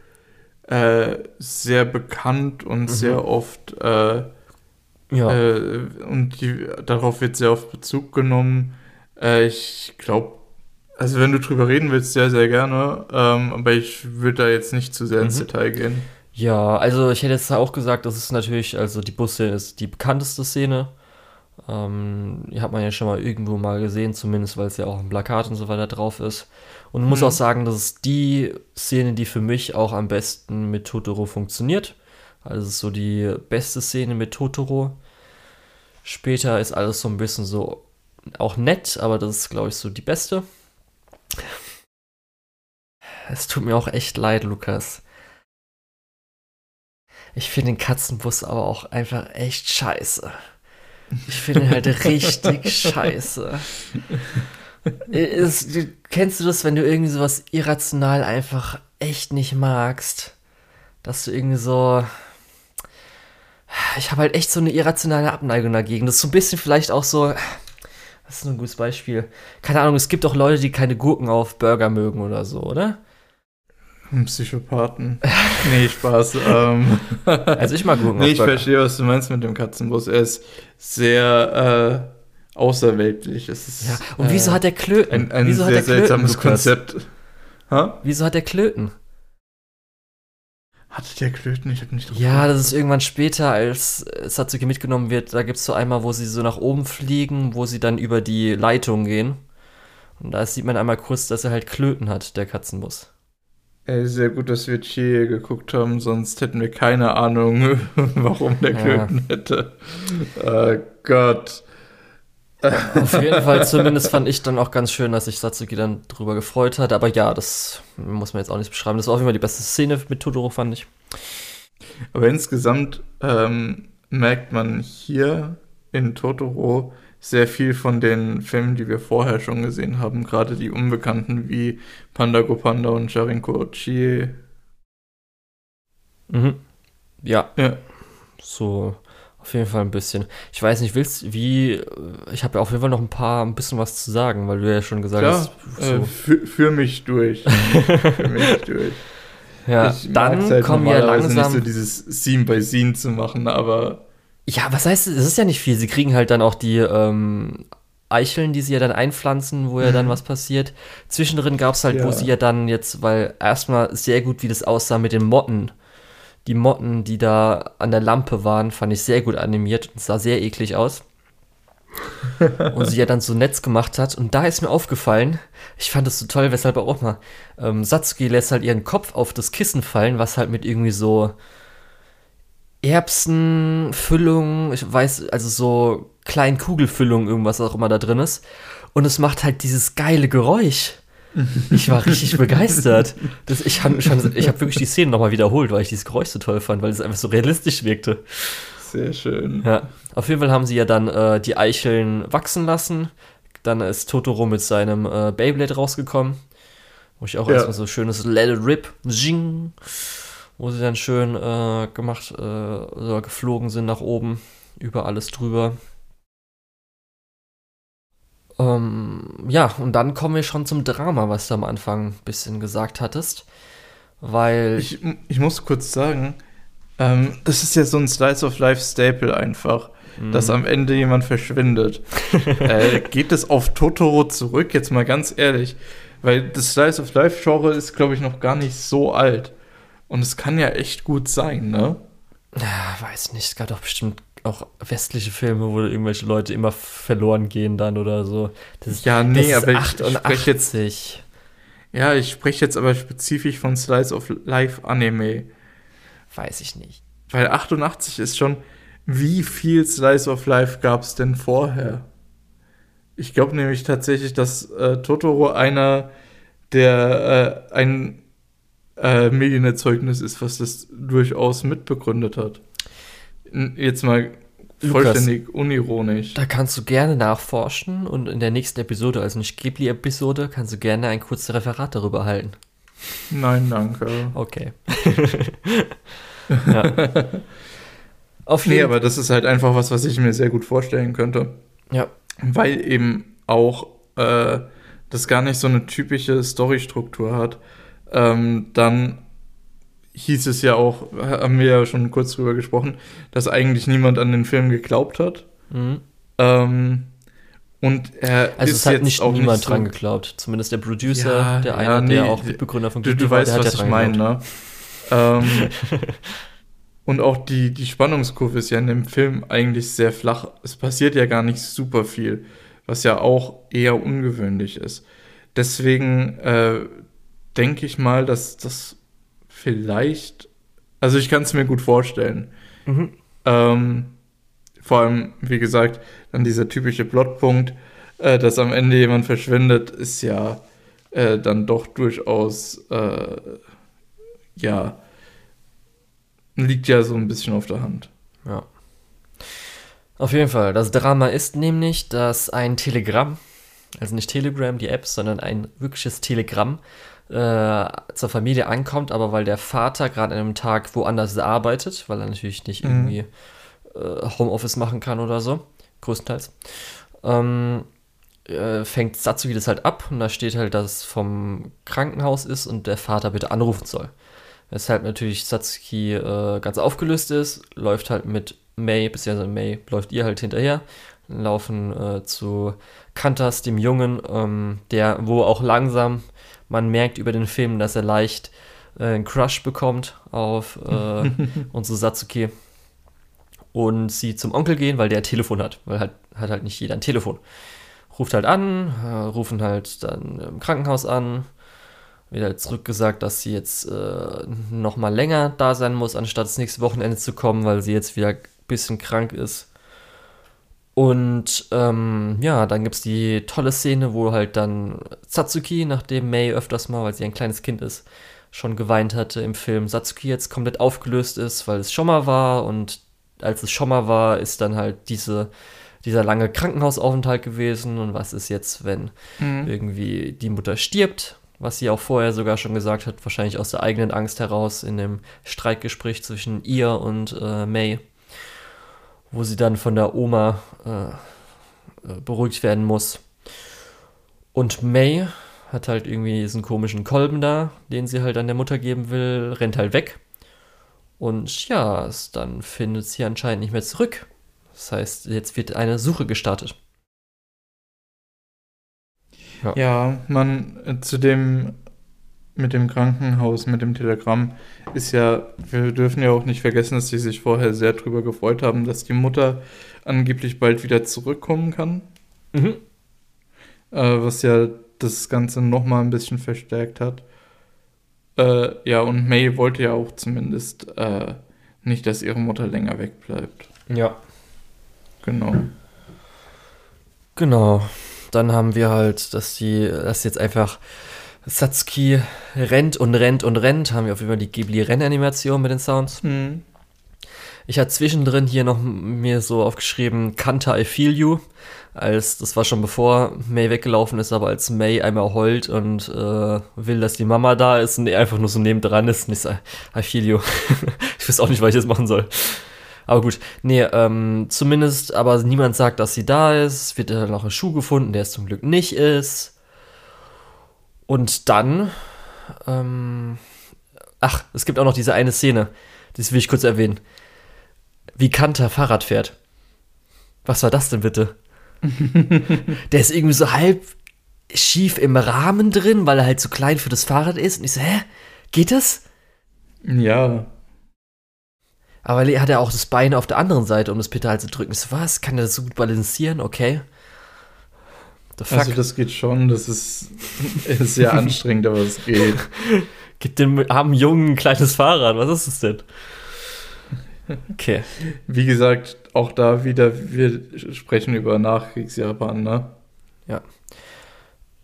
B: äh, sehr bekannt und mhm. sehr oft äh, ja. Äh, und die, darauf wird sehr oft Bezug genommen. Äh, ich glaube, also wenn du drüber reden willst, sehr, sehr gerne. Ähm, aber ich würde da jetzt nicht zu sehr ins mhm. Detail gehen.
A: Ja, also ich hätte jetzt auch gesagt, das ist natürlich, also die Busse ist die bekannteste Szene. Ähm, die hat man ja schon mal irgendwo mal gesehen, zumindest weil es ja auch im Plakat und so weiter drauf ist. Und mhm. muss auch sagen, das ist die Szene, die für mich auch am besten mit Totoro funktioniert. Also es ist so die beste Szene mit Totoro. Später ist alles so ein bisschen so auch nett, aber das ist, glaube ich, so die beste. Es tut mir auch echt leid, Lukas. Ich finde den Katzenbus aber auch einfach echt scheiße. Ich finde ihn halt richtig scheiße. Ist, kennst du das, wenn du irgendwie sowas irrational einfach echt nicht magst? Dass du irgendwie so. Ich habe halt echt so eine irrationale Abneigung dagegen. Das ist so ein bisschen vielleicht auch so das ist ein gutes Beispiel. Keine Ahnung, es gibt auch Leute, die keine Gurken auf Burger mögen oder so, oder?
B: Psychopathen. nee, Spaß. ähm.
A: Also ich mag Gurken
B: nee, auf Burger. Nee, ich verstehe, was du meinst mit dem Katzenbus. Er ist sehr äh, außerweltlich. Es ist,
A: ja, und wieso äh, hat der Klöten?
B: Ein, ein
A: wieso
B: sehr seltsames Konzept.
A: Ha? Wieso hat der Klöten?
B: Hatte der Klöten? Ich habe nicht
A: drauf Ja, das ist irgendwann später, als Satsuki mitgenommen wird. Da gibt es so einmal, wo sie so nach oben fliegen, wo sie dann über die Leitung gehen. Und da sieht man einmal kurz, dass er halt Klöten hat, der Katzenbus.
B: Ey, sehr gut, dass wir Chie geguckt haben, sonst hätten wir keine Ahnung, warum der Klöten ja. hätte. Oh Gott.
A: Auf jeden Fall, zumindest fand ich dann auch ganz schön, dass sich Satsuki dann drüber gefreut hat. Aber ja, das muss man jetzt auch nicht beschreiben. Das war auf jeden Fall die beste Szene mit Totoro, fand ich.
B: Aber insgesamt ähm, merkt man hier in Totoro sehr viel von den Filmen, die wir vorher schon gesehen haben. Gerade die Unbekannten wie Panda Go Panda und Jarinko Chie.
A: Mhm. Ja. Ja. So auf jeden Fall ein bisschen. Ich weiß nicht, willst wie. Ich habe ja auf jeden Fall noch ein paar, ein bisschen was zu sagen, weil du ja schon gesagt
B: Klar, hast. So. Äh, für, für, mich durch. für mich durch.
A: Ja, ich dann halt kommen ja langsam. nicht
B: so dieses Scene by Scene zu machen, aber.
A: Ja, was heißt, es ist ja nicht viel. Sie kriegen halt dann auch die ähm, Eicheln, die sie ja dann einpflanzen, wo ja dann was passiert. Zwischendrin gab es halt, ja. wo sie ja dann jetzt, weil erstmal sehr gut, wie das aussah mit den Motten Die Motten, die da an der Lampe waren, fand ich sehr gut animiert und sah sehr eklig aus. und sie ja dann so Netz gemacht hat. Und da ist mir aufgefallen, ich fand das so toll, weshalb auch mal, ähm, Satsuki lässt halt ihren Kopf auf das Kissen fallen, was halt mit irgendwie so Erbsenfüllung, ich weiß, also so kleinen Kugelfüllung, irgendwas auch immer da drin ist. Und es macht halt dieses geile Geräusch. Ich war richtig begeistert. Das, ich habe hab wirklich die Szene nochmal wiederholt, weil ich dieses Geräusch so toll fand, weil es einfach so realistisch wirkte.
B: Sehr schön.
A: Ja, auf jeden Fall haben sie ja dann äh, die Eicheln wachsen lassen. Dann ist Totoro mit seinem äh, Beyblade rausgekommen. Wo ich auch ja. erstmal so schönes Let it rip, zing, wo sie dann schön äh, gemacht, äh, geflogen sind nach oben, über alles drüber. Ähm, ja, und dann kommen wir schon zum Drama, was du am Anfang ein bisschen gesagt hattest. Weil.
B: Ich, ich muss kurz sagen, ähm, das ist ja so ein Slice of Life Staple einfach, mhm. dass am Ende jemand verschwindet. äh, geht es auf Totoro zurück? Jetzt mal ganz ehrlich. Weil das Slice of Life Genre ist, glaube ich, noch gar nicht so alt. Und es kann ja echt gut sein, ne?
A: Ja, weiß nicht. Es gab doch bestimmt auch westliche Filme, wo irgendwelche Leute immer verloren gehen dann oder so.
B: Das, ja, nee, das aber ich, spreche jetzt. Ja, ich spreche jetzt aber spezifisch von Slice of Life Anime.
A: Weiß ich nicht.
B: Weil 88 ist schon. Wie viel Slice of Life gab es denn vorher? Ich glaube nämlich tatsächlich, dass äh, Totoro einer der äh, ein äh, Medienerzeugnis ist, was das durchaus mitbegründet hat. Jetzt mal vollständig Lukas, unironisch.
A: Da kannst du gerne nachforschen und in der nächsten Episode, also nicht Ghibli-Episode, kannst du gerne ein kurzes Referat darüber halten.
B: Nein, danke.
A: Okay.
B: ja. Auf nee, aber das ist halt einfach was, was ich mir sehr gut vorstellen könnte.
A: Ja.
B: Weil eben auch äh, das gar nicht so eine typische Storystruktur hat. Ähm, dann hieß es ja auch, haben wir ja schon kurz drüber gesprochen, dass eigentlich niemand an den Film geglaubt hat. Mhm. Ähm, und er
A: also ist es hat nicht niemand nicht so dran geglaubt. Zumindest der Producer, ja, der eine, ja, nee, der auch Mitbegründer von
B: Ghibli Du, du weißt, war, was ich meine, ne? ähm, und auch die, die Spannungskurve ist ja in dem Film eigentlich sehr flach. Es passiert ja gar nicht super viel, was ja auch eher ungewöhnlich ist. Deswegen äh, denke ich mal, dass das vielleicht, also ich kann es mir gut vorstellen. Mhm. Ähm, vor allem, wie gesagt, dann dieser typische Plotpunkt, äh, dass am Ende jemand verschwindet, ist ja äh, dann doch durchaus, äh, ja, liegt ja so ein bisschen auf der Hand.
A: Ja. Auf jeden Fall. Das Drama ist nämlich, dass ein Telegramm, also nicht Telegram, die App, sondern ein wirkliches Telegramm äh, zur Familie ankommt, aber weil der Vater gerade an einem Tag woanders arbeitet, weil er natürlich nicht mhm. irgendwie äh, Homeoffice machen kann oder so, größtenteils, ähm, äh, fängt Satsuki das halt ab und da steht halt, dass es vom Krankenhaus ist und der Vater bitte anrufen soll. Weshalb natürlich Satsuki äh, ganz aufgelöst ist, läuft halt mit May, beziehungsweise May läuft ihr halt hinterher, laufen äh, zu Kantas, dem Jungen, ähm, der, wo auch langsam man merkt über den Film, dass er leicht äh, einen Crush bekommt auf äh, unsere Satsuki. Und sie zum Onkel gehen, weil der ein Telefon hat. Weil halt, hat halt nicht jeder ein Telefon. Ruft halt an, äh, rufen halt dann im Krankenhaus an. Wieder zurückgesagt, dass sie jetzt äh, noch mal länger da sein muss, anstatt das nächste Wochenende zu kommen, weil sie jetzt wieder ein bisschen krank ist. Und ähm, ja, dann gibt es die tolle Szene, wo halt dann Satsuki, nachdem Mei öfters mal, weil sie ein kleines Kind ist, schon geweint hatte im Film, Satsuki jetzt komplett aufgelöst ist, weil es schon mal war. Und als es schon mal war, ist dann halt diese, dieser lange Krankenhausaufenthalt gewesen. Und was ist jetzt, wenn mhm. irgendwie die Mutter stirbt, was sie auch vorher sogar schon gesagt hat, wahrscheinlich aus der eigenen Angst heraus in dem Streitgespräch zwischen ihr und äh, May wo sie dann von der Oma äh, äh, beruhigt werden muss. Und May hat halt irgendwie diesen komischen Kolben da, den sie halt an der Mutter geben will, rennt halt weg. Und ja, dann findet sie anscheinend nicht mehr zurück. Das heißt, jetzt wird eine Suche gestartet.
B: Ja, ja man äh, zu dem mit dem Krankenhaus, mit dem Telegramm, ist ja, wir dürfen ja auch nicht vergessen, dass sie sich vorher sehr drüber gefreut haben, dass die Mutter angeblich bald wieder zurückkommen kann. Mhm. Äh, was ja das Ganze nochmal ein bisschen verstärkt hat. Äh, ja, und May wollte ja auch zumindest äh, nicht, dass ihre Mutter länger wegbleibt.
A: Ja.
B: Genau.
A: Genau. Dann haben wir halt, dass die, dass jetzt einfach Satsuki rennt und rennt und rennt. Haben wir auf jeden Fall die Ghibli-Rennanimation mit den Sounds. Mhm. Ich hatte zwischendrin hier noch mir so aufgeschrieben, Kanta I Feel You. Als, das war schon bevor May weggelaufen ist, aber als May einmal heult und äh, will, dass die Mama da ist und er einfach nur so nebendran ist und ich sage, I feel you. ich weiß auch nicht, was ich jetzt machen soll. Aber gut, nee, ähm, zumindest, aber niemand sagt, dass sie da ist. Wird dann noch ein Schuh gefunden, der es zum Glück nicht ist. Und dann, ähm, ach, es gibt auch noch diese eine Szene, das will ich kurz erwähnen. Wie Kanter Fahrrad fährt. Was war das denn bitte? der ist irgendwie so halb schief im Rahmen drin, weil er halt zu klein für das Fahrrad ist. Und ich so, hä? Geht das?
B: Ja.
A: Aber hat er auch das Bein auf der anderen Seite, um das Pedal zu drücken. Ich so, was? Kann er das so gut balancieren? Okay.
B: Also das geht schon, das ist, ist sehr anstrengend, aber es geht.
A: Gibt dem armen Jungen ein kleines Fahrrad, was ist das denn?
B: Okay. Wie gesagt, auch da wieder, wir sprechen über Nachkriegsjapan, ne?
A: Ja.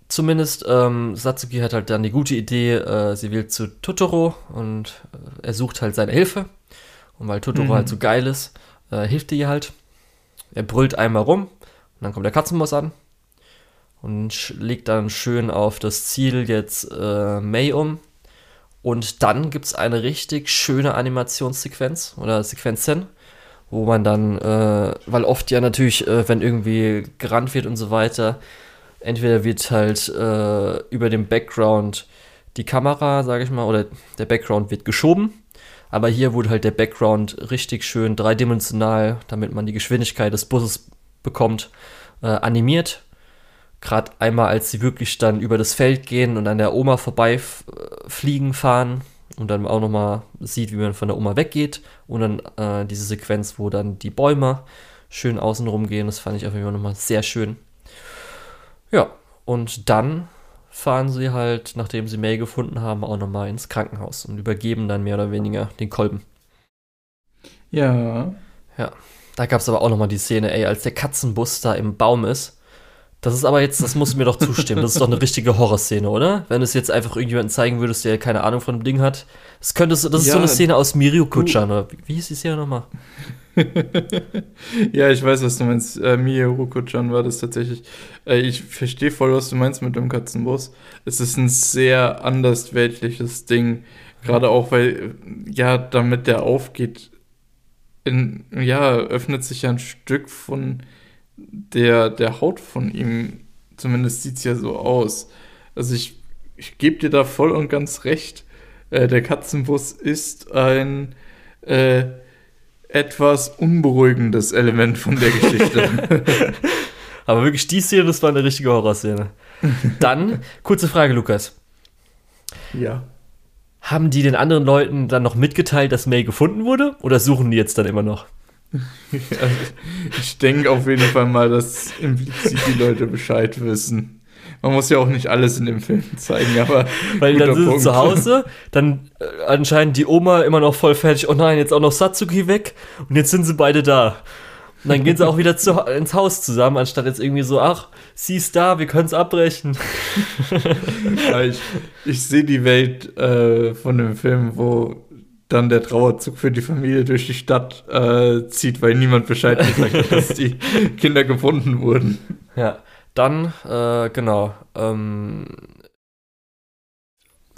A: Zumindest ähm, Satsuki hat halt dann die gute Idee, äh, sie will zu Totoro und äh, er sucht halt seine Hilfe. Und weil Totoro mhm. halt so geil ist, äh, hilft er ihr halt. Er brüllt einmal rum und dann kommt der Katzenboss an und legt dann schön auf das Ziel jetzt äh, May um und dann gibt es eine richtig schöne Animationssequenz oder Sequenzen, wo man dann, äh, weil oft ja natürlich, äh, wenn irgendwie gerannt wird und so weiter, entweder wird halt äh, über dem Background die Kamera, sage ich mal, oder der Background wird geschoben. Aber hier wurde halt der Background richtig schön dreidimensional, damit man die Geschwindigkeit des Busses bekommt, äh, animiert Gerade einmal, als sie wirklich dann über das Feld gehen und an der Oma vorbeifliegen fahren und dann auch nochmal sieht, wie man von der Oma weggeht. Und dann äh, diese Sequenz, wo dann die Bäume schön außenrum gehen, das fand ich auf jeden Fall nochmal sehr schön. Ja, und dann fahren sie halt, nachdem sie May gefunden haben, auch nochmal ins Krankenhaus und übergeben dann mehr oder weniger den Kolben.
B: Ja.
A: Ja. Da gab es aber auch nochmal die Szene, ey, als der Katzenbus da im Baum ist das ist aber jetzt, das musst du mir doch zustimmen. Das ist doch eine richtige Horrorszene, oder? Wenn du es jetzt einfach irgendjemanden zeigen würdest, der keine Ahnung von dem Ding hat. Das könnte, das ist ja, so eine Szene aus Mirio-Kuchan, oder? Wie hieß die Szene nochmal?
B: ja, ich weiß, was du meinst. Äh, Mirio-Kuchan war das tatsächlich. Äh, ich verstehe voll, was du meinst mit dem Katzenbus. Es ist ein sehr andersweltliches Ding. Gerade auch, weil, ja, damit der aufgeht, in, ja, öffnet sich ja ein Stück von der, der Haut von ihm, zumindest sieht es ja so aus. Also ich, ich gebe dir da voll und ganz recht. Äh, der Katzenbus ist ein äh, etwas unberuhigendes Element von der Geschichte.
A: Aber wirklich, die Szene, das war eine richtige Horrorszene. Dann, kurze Frage, Lukas.
B: Ja.
A: Haben die den anderen Leuten dann noch mitgeteilt, dass May gefunden wurde? Oder suchen die jetzt dann immer noch?
B: Also ich denke auf jeden Fall mal, dass implizit die Leute Bescheid wissen. Man muss ja auch nicht alles in dem Film zeigen, aber.
A: Weil dann sind sie zu Hause, dann äh, anscheinend die Oma immer noch voll fertig. Oh nein, jetzt auch noch Satsuki weg und jetzt sind sie beide da. Und dann gehen sie auch wieder zu, ins Haus zusammen, anstatt jetzt irgendwie so, ach, sie ist da, wir können es abbrechen.
B: Ja, ich, ich sehe die Welt äh, von dem Film, wo dann der Trauerzug für die Familie durch die Stadt äh, zieht, weil niemand Bescheid gesagt hat, dass die Kinder gefunden wurden.
A: Ja, dann, äh, genau. Ähm,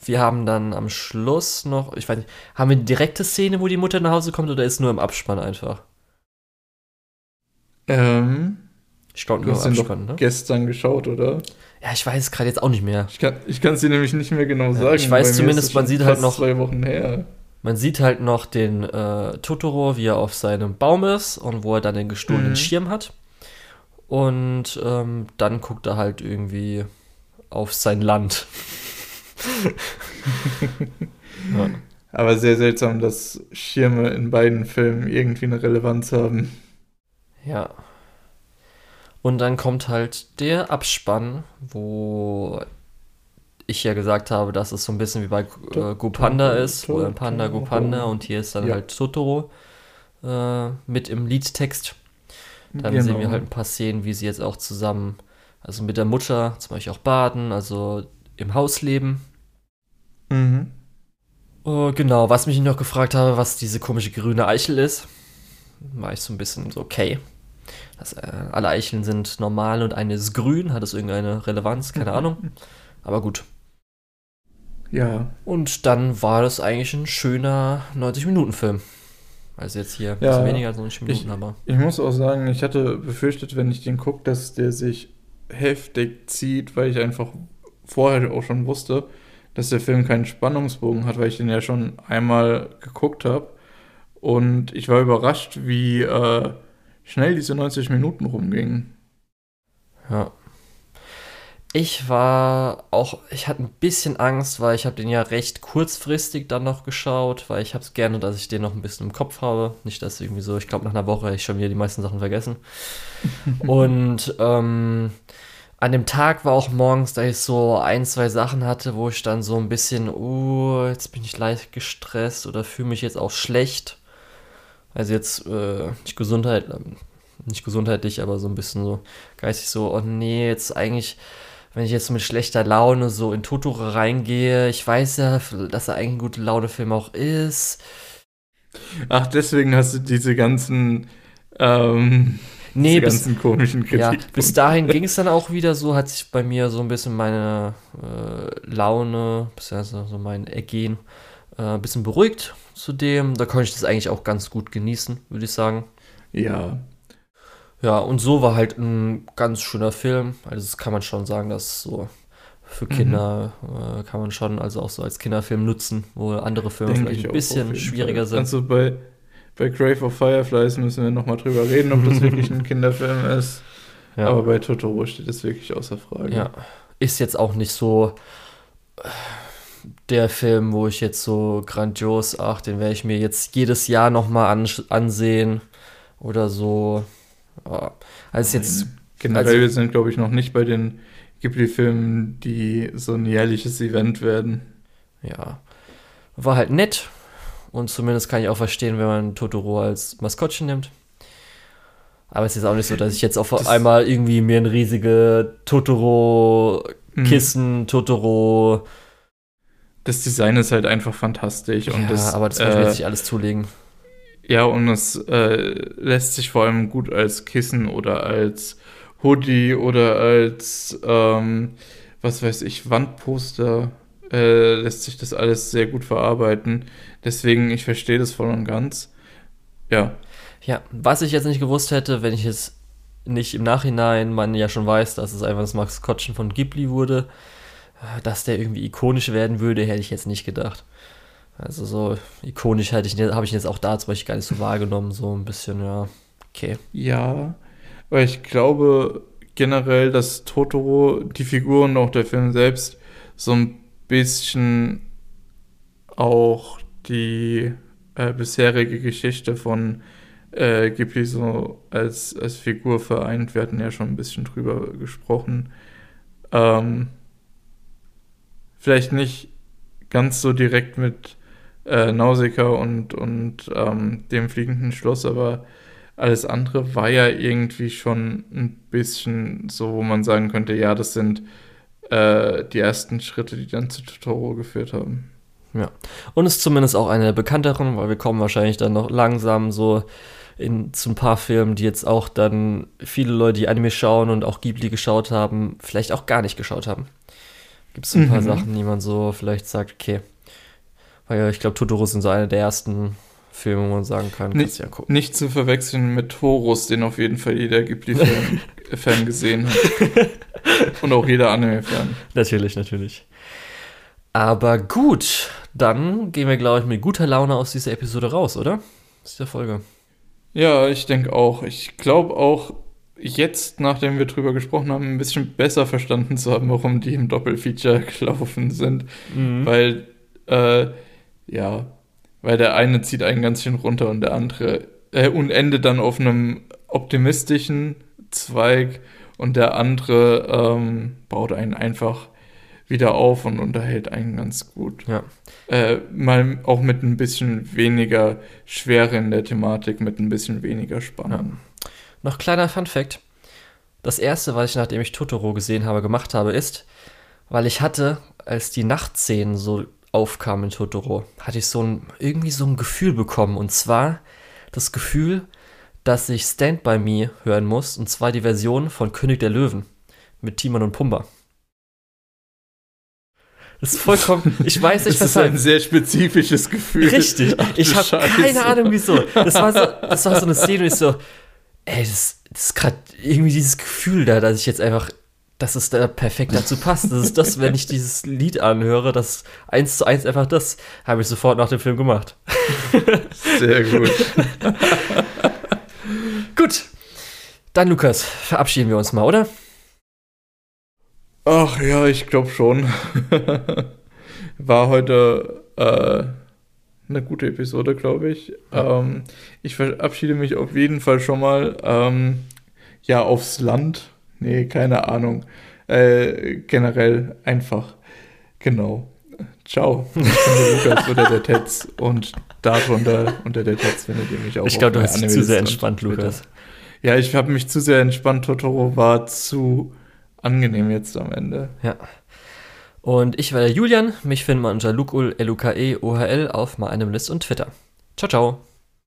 A: wir haben dann am Schluss noch, ich weiß nicht, haben wir eine direkte Szene, wo die Mutter nach Hause kommt oder ist nur im Abspann einfach?
B: Ähm.
A: Ich glaube nur
B: im Abspann, ne? gestern geschaut, oder?
A: Ja, ich weiß gerade jetzt auch nicht mehr.
B: Ich kann es dir nämlich nicht mehr genau sagen. Ja,
A: ich weiß zumindest, man sieht halt noch.
B: zwei Wochen her.
A: Man sieht halt noch den äh, Totoro, wie er auf seinem Baum ist und wo er dann den gestohlenen mhm. Schirm hat. Und ähm, dann guckt er halt irgendwie auf sein Land.
B: ja. Aber sehr seltsam, dass Schirme in beiden Filmen irgendwie eine Relevanz haben.
A: Ja. Und dann kommt halt der Abspann, wo ich ja gesagt habe, dass es so ein bisschen wie bei äh, Gopanda ist, wo ein Panda Gopanda und hier ist dann ja. halt Totoro äh, mit im Liedtext. Dann genau. sehen wir halt ein paar Szenen, wie sie jetzt auch zusammen, also mit der Mutter zum Beispiel auch baden, also im Haus leben. Mhm. Uh, genau, was mich noch gefragt habe, was diese komische grüne Eichel ist, war ich so ein bisschen so, okay. Das, äh, alle Eicheln sind normal und eine ist grün, hat es irgendeine Relevanz, keine Ahnung. Aber gut.
B: Ja.
A: Und dann war das eigentlich ein schöner 90-Minuten-Film. Also jetzt hier ein
B: ja,
A: bisschen weniger als 90 Minuten,
B: ich,
A: aber.
B: Ich muss auch sagen, ich hatte befürchtet, wenn ich den gucke, dass der sich heftig zieht, weil ich einfach vorher auch schon wusste, dass der Film keinen Spannungsbogen hat, weil ich den ja schon einmal geguckt habe. Und ich war überrascht, wie äh, schnell diese 90 Minuten rumgingen.
A: Ja. Ich war auch, ich hatte ein bisschen Angst, weil ich habe den ja recht kurzfristig dann noch geschaut, weil ich habe es gerne, dass ich den noch ein bisschen im Kopf habe. Nicht, dass irgendwie so, ich glaube, nach einer Woche hätte ich schon wieder die meisten Sachen vergessen. Und ähm, an dem Tag war auch morgens, da ich so ein, zwei Sachen hatte, wo ich dann so ein bisschen, oh, jetzt bin ich leicht gestresst oder fühle mich jetzt auch schlecht. Also jetzt äh, nicht Gesundheit, äh, nicht gesundheitlich, aber so ein bisschen so geistig so, oh nee, jetzt eigentlich wenn ich jetzt mit schlechter Laune so in Totoro reingehe, ich weiß ja, dass er eigentlich ein guter Laune-Film auch ist.
B: Ach, deswegen hast du diese ganzen, ähm,
A: nee, diese ganzen bis, komischen Kritik. Ja, bis dahin ging es dann auch wieder so, hat sich bei mir so ein bisschen meine äh, Laune, beziehungsweise so mein Ergehen, äh, ein bisschen beruhigt zu dem. Da konnte ich das eigentlich auch ganz gut genießen, würde ich sagen.
B: Ja,
A: ja, und so war halt ein ganz schöner Film. Also das kann man schon sagen, dass so für Kinder mhm. äh, kann man schon also auch so als Kinderfilm nutzen, wo andere Filme Denk vielleicht ein bisschen schwieriger Fall. sind.
B: Also bei, bei Grave of Fireflies müssen wir nochmal drüber reden, ob das wirklich ein Kinderfilm ist. Ja. Aber bei Totoro steht es wirklich außer Frage.
A: Ja, ist jetzt auch nicht so äh, der Film, wo ich jetzt so grandios, ach, den werde ich mir jetzt jedes Jahr nochmal an, ansehen oder so. Also jetzt.
B: Generell, also, sind, glaube ich, noch nicht bei den Ghibli-Filmen, die so ein jährliches Event werden.
A: Ja. War halt nett. Und zumindest kann ich auch verstehen, wenn man Totoro als Maskottchen nimmt. Aber es ist auch nicht so, dass ich jetzt auf das einmal irgendwie mir ein riesige Totoro-Kissen, mhm. Totoro.
B: Das Design ist halt einfach fantastisch.
A: Ja,
B: und das,
A: aber das muss man äh, sich alles zulegen.
B: Ja, und es äh, lässt sich vor allem gut als Kissen oder als Hoodie oder als, ähm, was weiß ich, Wandposter äh, lässt sich das alles sehr gut verarbeiten. Deswegen, ich verstehe das voll und ganz. Ja.
A: Ja, was ich jetzt nicht gewusst hätte, wenn ich es nicht im Nachhinein, man ja schon weiß, dass es einfach das Maskottchen von Ghibli wurde, äh, dass der irgendwie ikonisch werden würde, hätte ich jetzt nicht gedacht. Also so ikonisch hätte ich, habe ich jetzt auch da zum Beispiel gar nicht so wahrgenommen, so ein bisschen, ja, okay.
B: Ja, weil ich glaube generell, dass Totoro, die Figur und auch der Film selbst so ein bisschen auch die äh, bisherige Geschichte von äh, Ghibli so als, als Figur vereint. Wir hatten ja schon ein bisschen drüber gesprochen. Ähm, vielleicht nicht ganz so direkt mit äh, Nausicaa und, und ähm, dem fliegenden Schloss, aber alles andere war ja irgendwie schon ein bisschen so, wo man sagen könnte, ja, das sind äh, die ersten Schritte, die dann zu Totoro geführt haben.
A: Ja, und ist zumindest auch eine der bekannteren, weil wir kommen wahrscheinlich dann noch langsam so in, zu ein paar Filmen, die jetzt auch dann viele Leute, die Anime schauen und auch Ghibli geschaut haben, vielleicht auch gar nicht geschaut haben. Gibt es ein paar mhm. Sachen, die man so vielleicht sagt, okay, weil ich glaube, Totoro sind so einer der ersten Filme, wo man sagen kann,
B: nicht, ja gucken. Nicht zu verwechseln mit Horus, den auf jeden Fall jeder Ghibli-Fan gesehen hat. Und auch jeder Anime-Fan.
A: Natürlich, natürlich. Aber gut, dann gehen wir, glaube ich, mit guter Laune aus dieser Episode raus, oder? Aus der Folge.
B: Ja, ich denke auch. Ich glaube auch, jetzt, nachdem wir drüber gesprochen haben, ein bisschen besser verstanden zu haben, warum die im Doppelfeature gelaufen sind. Mhm. Weil äh, ja, weil der eine zieht einen ganz schön runter und der andere äh, und endet dann auf einem optimistischen Zweig und der andere ähm, baut einen einfach wieder auf und unterhält einen ganz gut.
A: Ja.
B: Äh, mal auch mit ein bisschen weniger Schwere in der Thematik, mit ein bisschen weniger Spannung.
A: Ja. Noch kleiner Fun Fact. Das erste, was ich nachdem ich Totoro gesehen habe, gemacht habe, ist, weil ich hatte, als die Nachtszenen so aufkamen in Totoro, hatte ich so ein, irgendwie so ein Gefühl bekommen. Und zwar das Gefühl, dass ich Stand By Me hören muss, und zwar die Version von König der Löwen mit Timon und Pumba. Das ist vollkommen, ich weiß nicht,
B: das ist ein sehr spezifisches Gefühl.
A: Richtig, Ach, ich habe keine Ahnung wieso. Das war so, das war so eine Szene, wo ich so, ey, das, das ist gerade irgendwie dieses Gefühl da, dass ich jetzt einfach, dass es da perfekt dazu passt. Das ist das, wenn ich dieses Lied anhöre, das eins zu eins einfach das, habe ich sofort nach dem Film gemacht.
B: Sehr gut.
A: gut. Dann, Lukas, verabschieden wir uns mal, oder?
B: Ach ja, ich glaube schon. War heute äh, eine gute Episode, glaube ich. Ähm, ich verabschiede mich auf jeden Fall schon mal. Ähm, ja, aufs Land. Nee, keine Ahnung. Äh, generell einfach. Genau. Ciao. Ich bin der Lukas unter der Tetz und darunter unter der Tetz findet ihr mich auch.
A: Ich glaube, du hast dich zu sehr entspannt, Lukas.
B: Ja, ich habe mich zu sehr entspannt. Totoro war zu angenehm jetzt am Ende.
A: Ja. Und ich war der Julian. Mich findet man unter Lukul, L-U-K-E, O-H-L auf meinem List und Twitter. Ciao, ciao.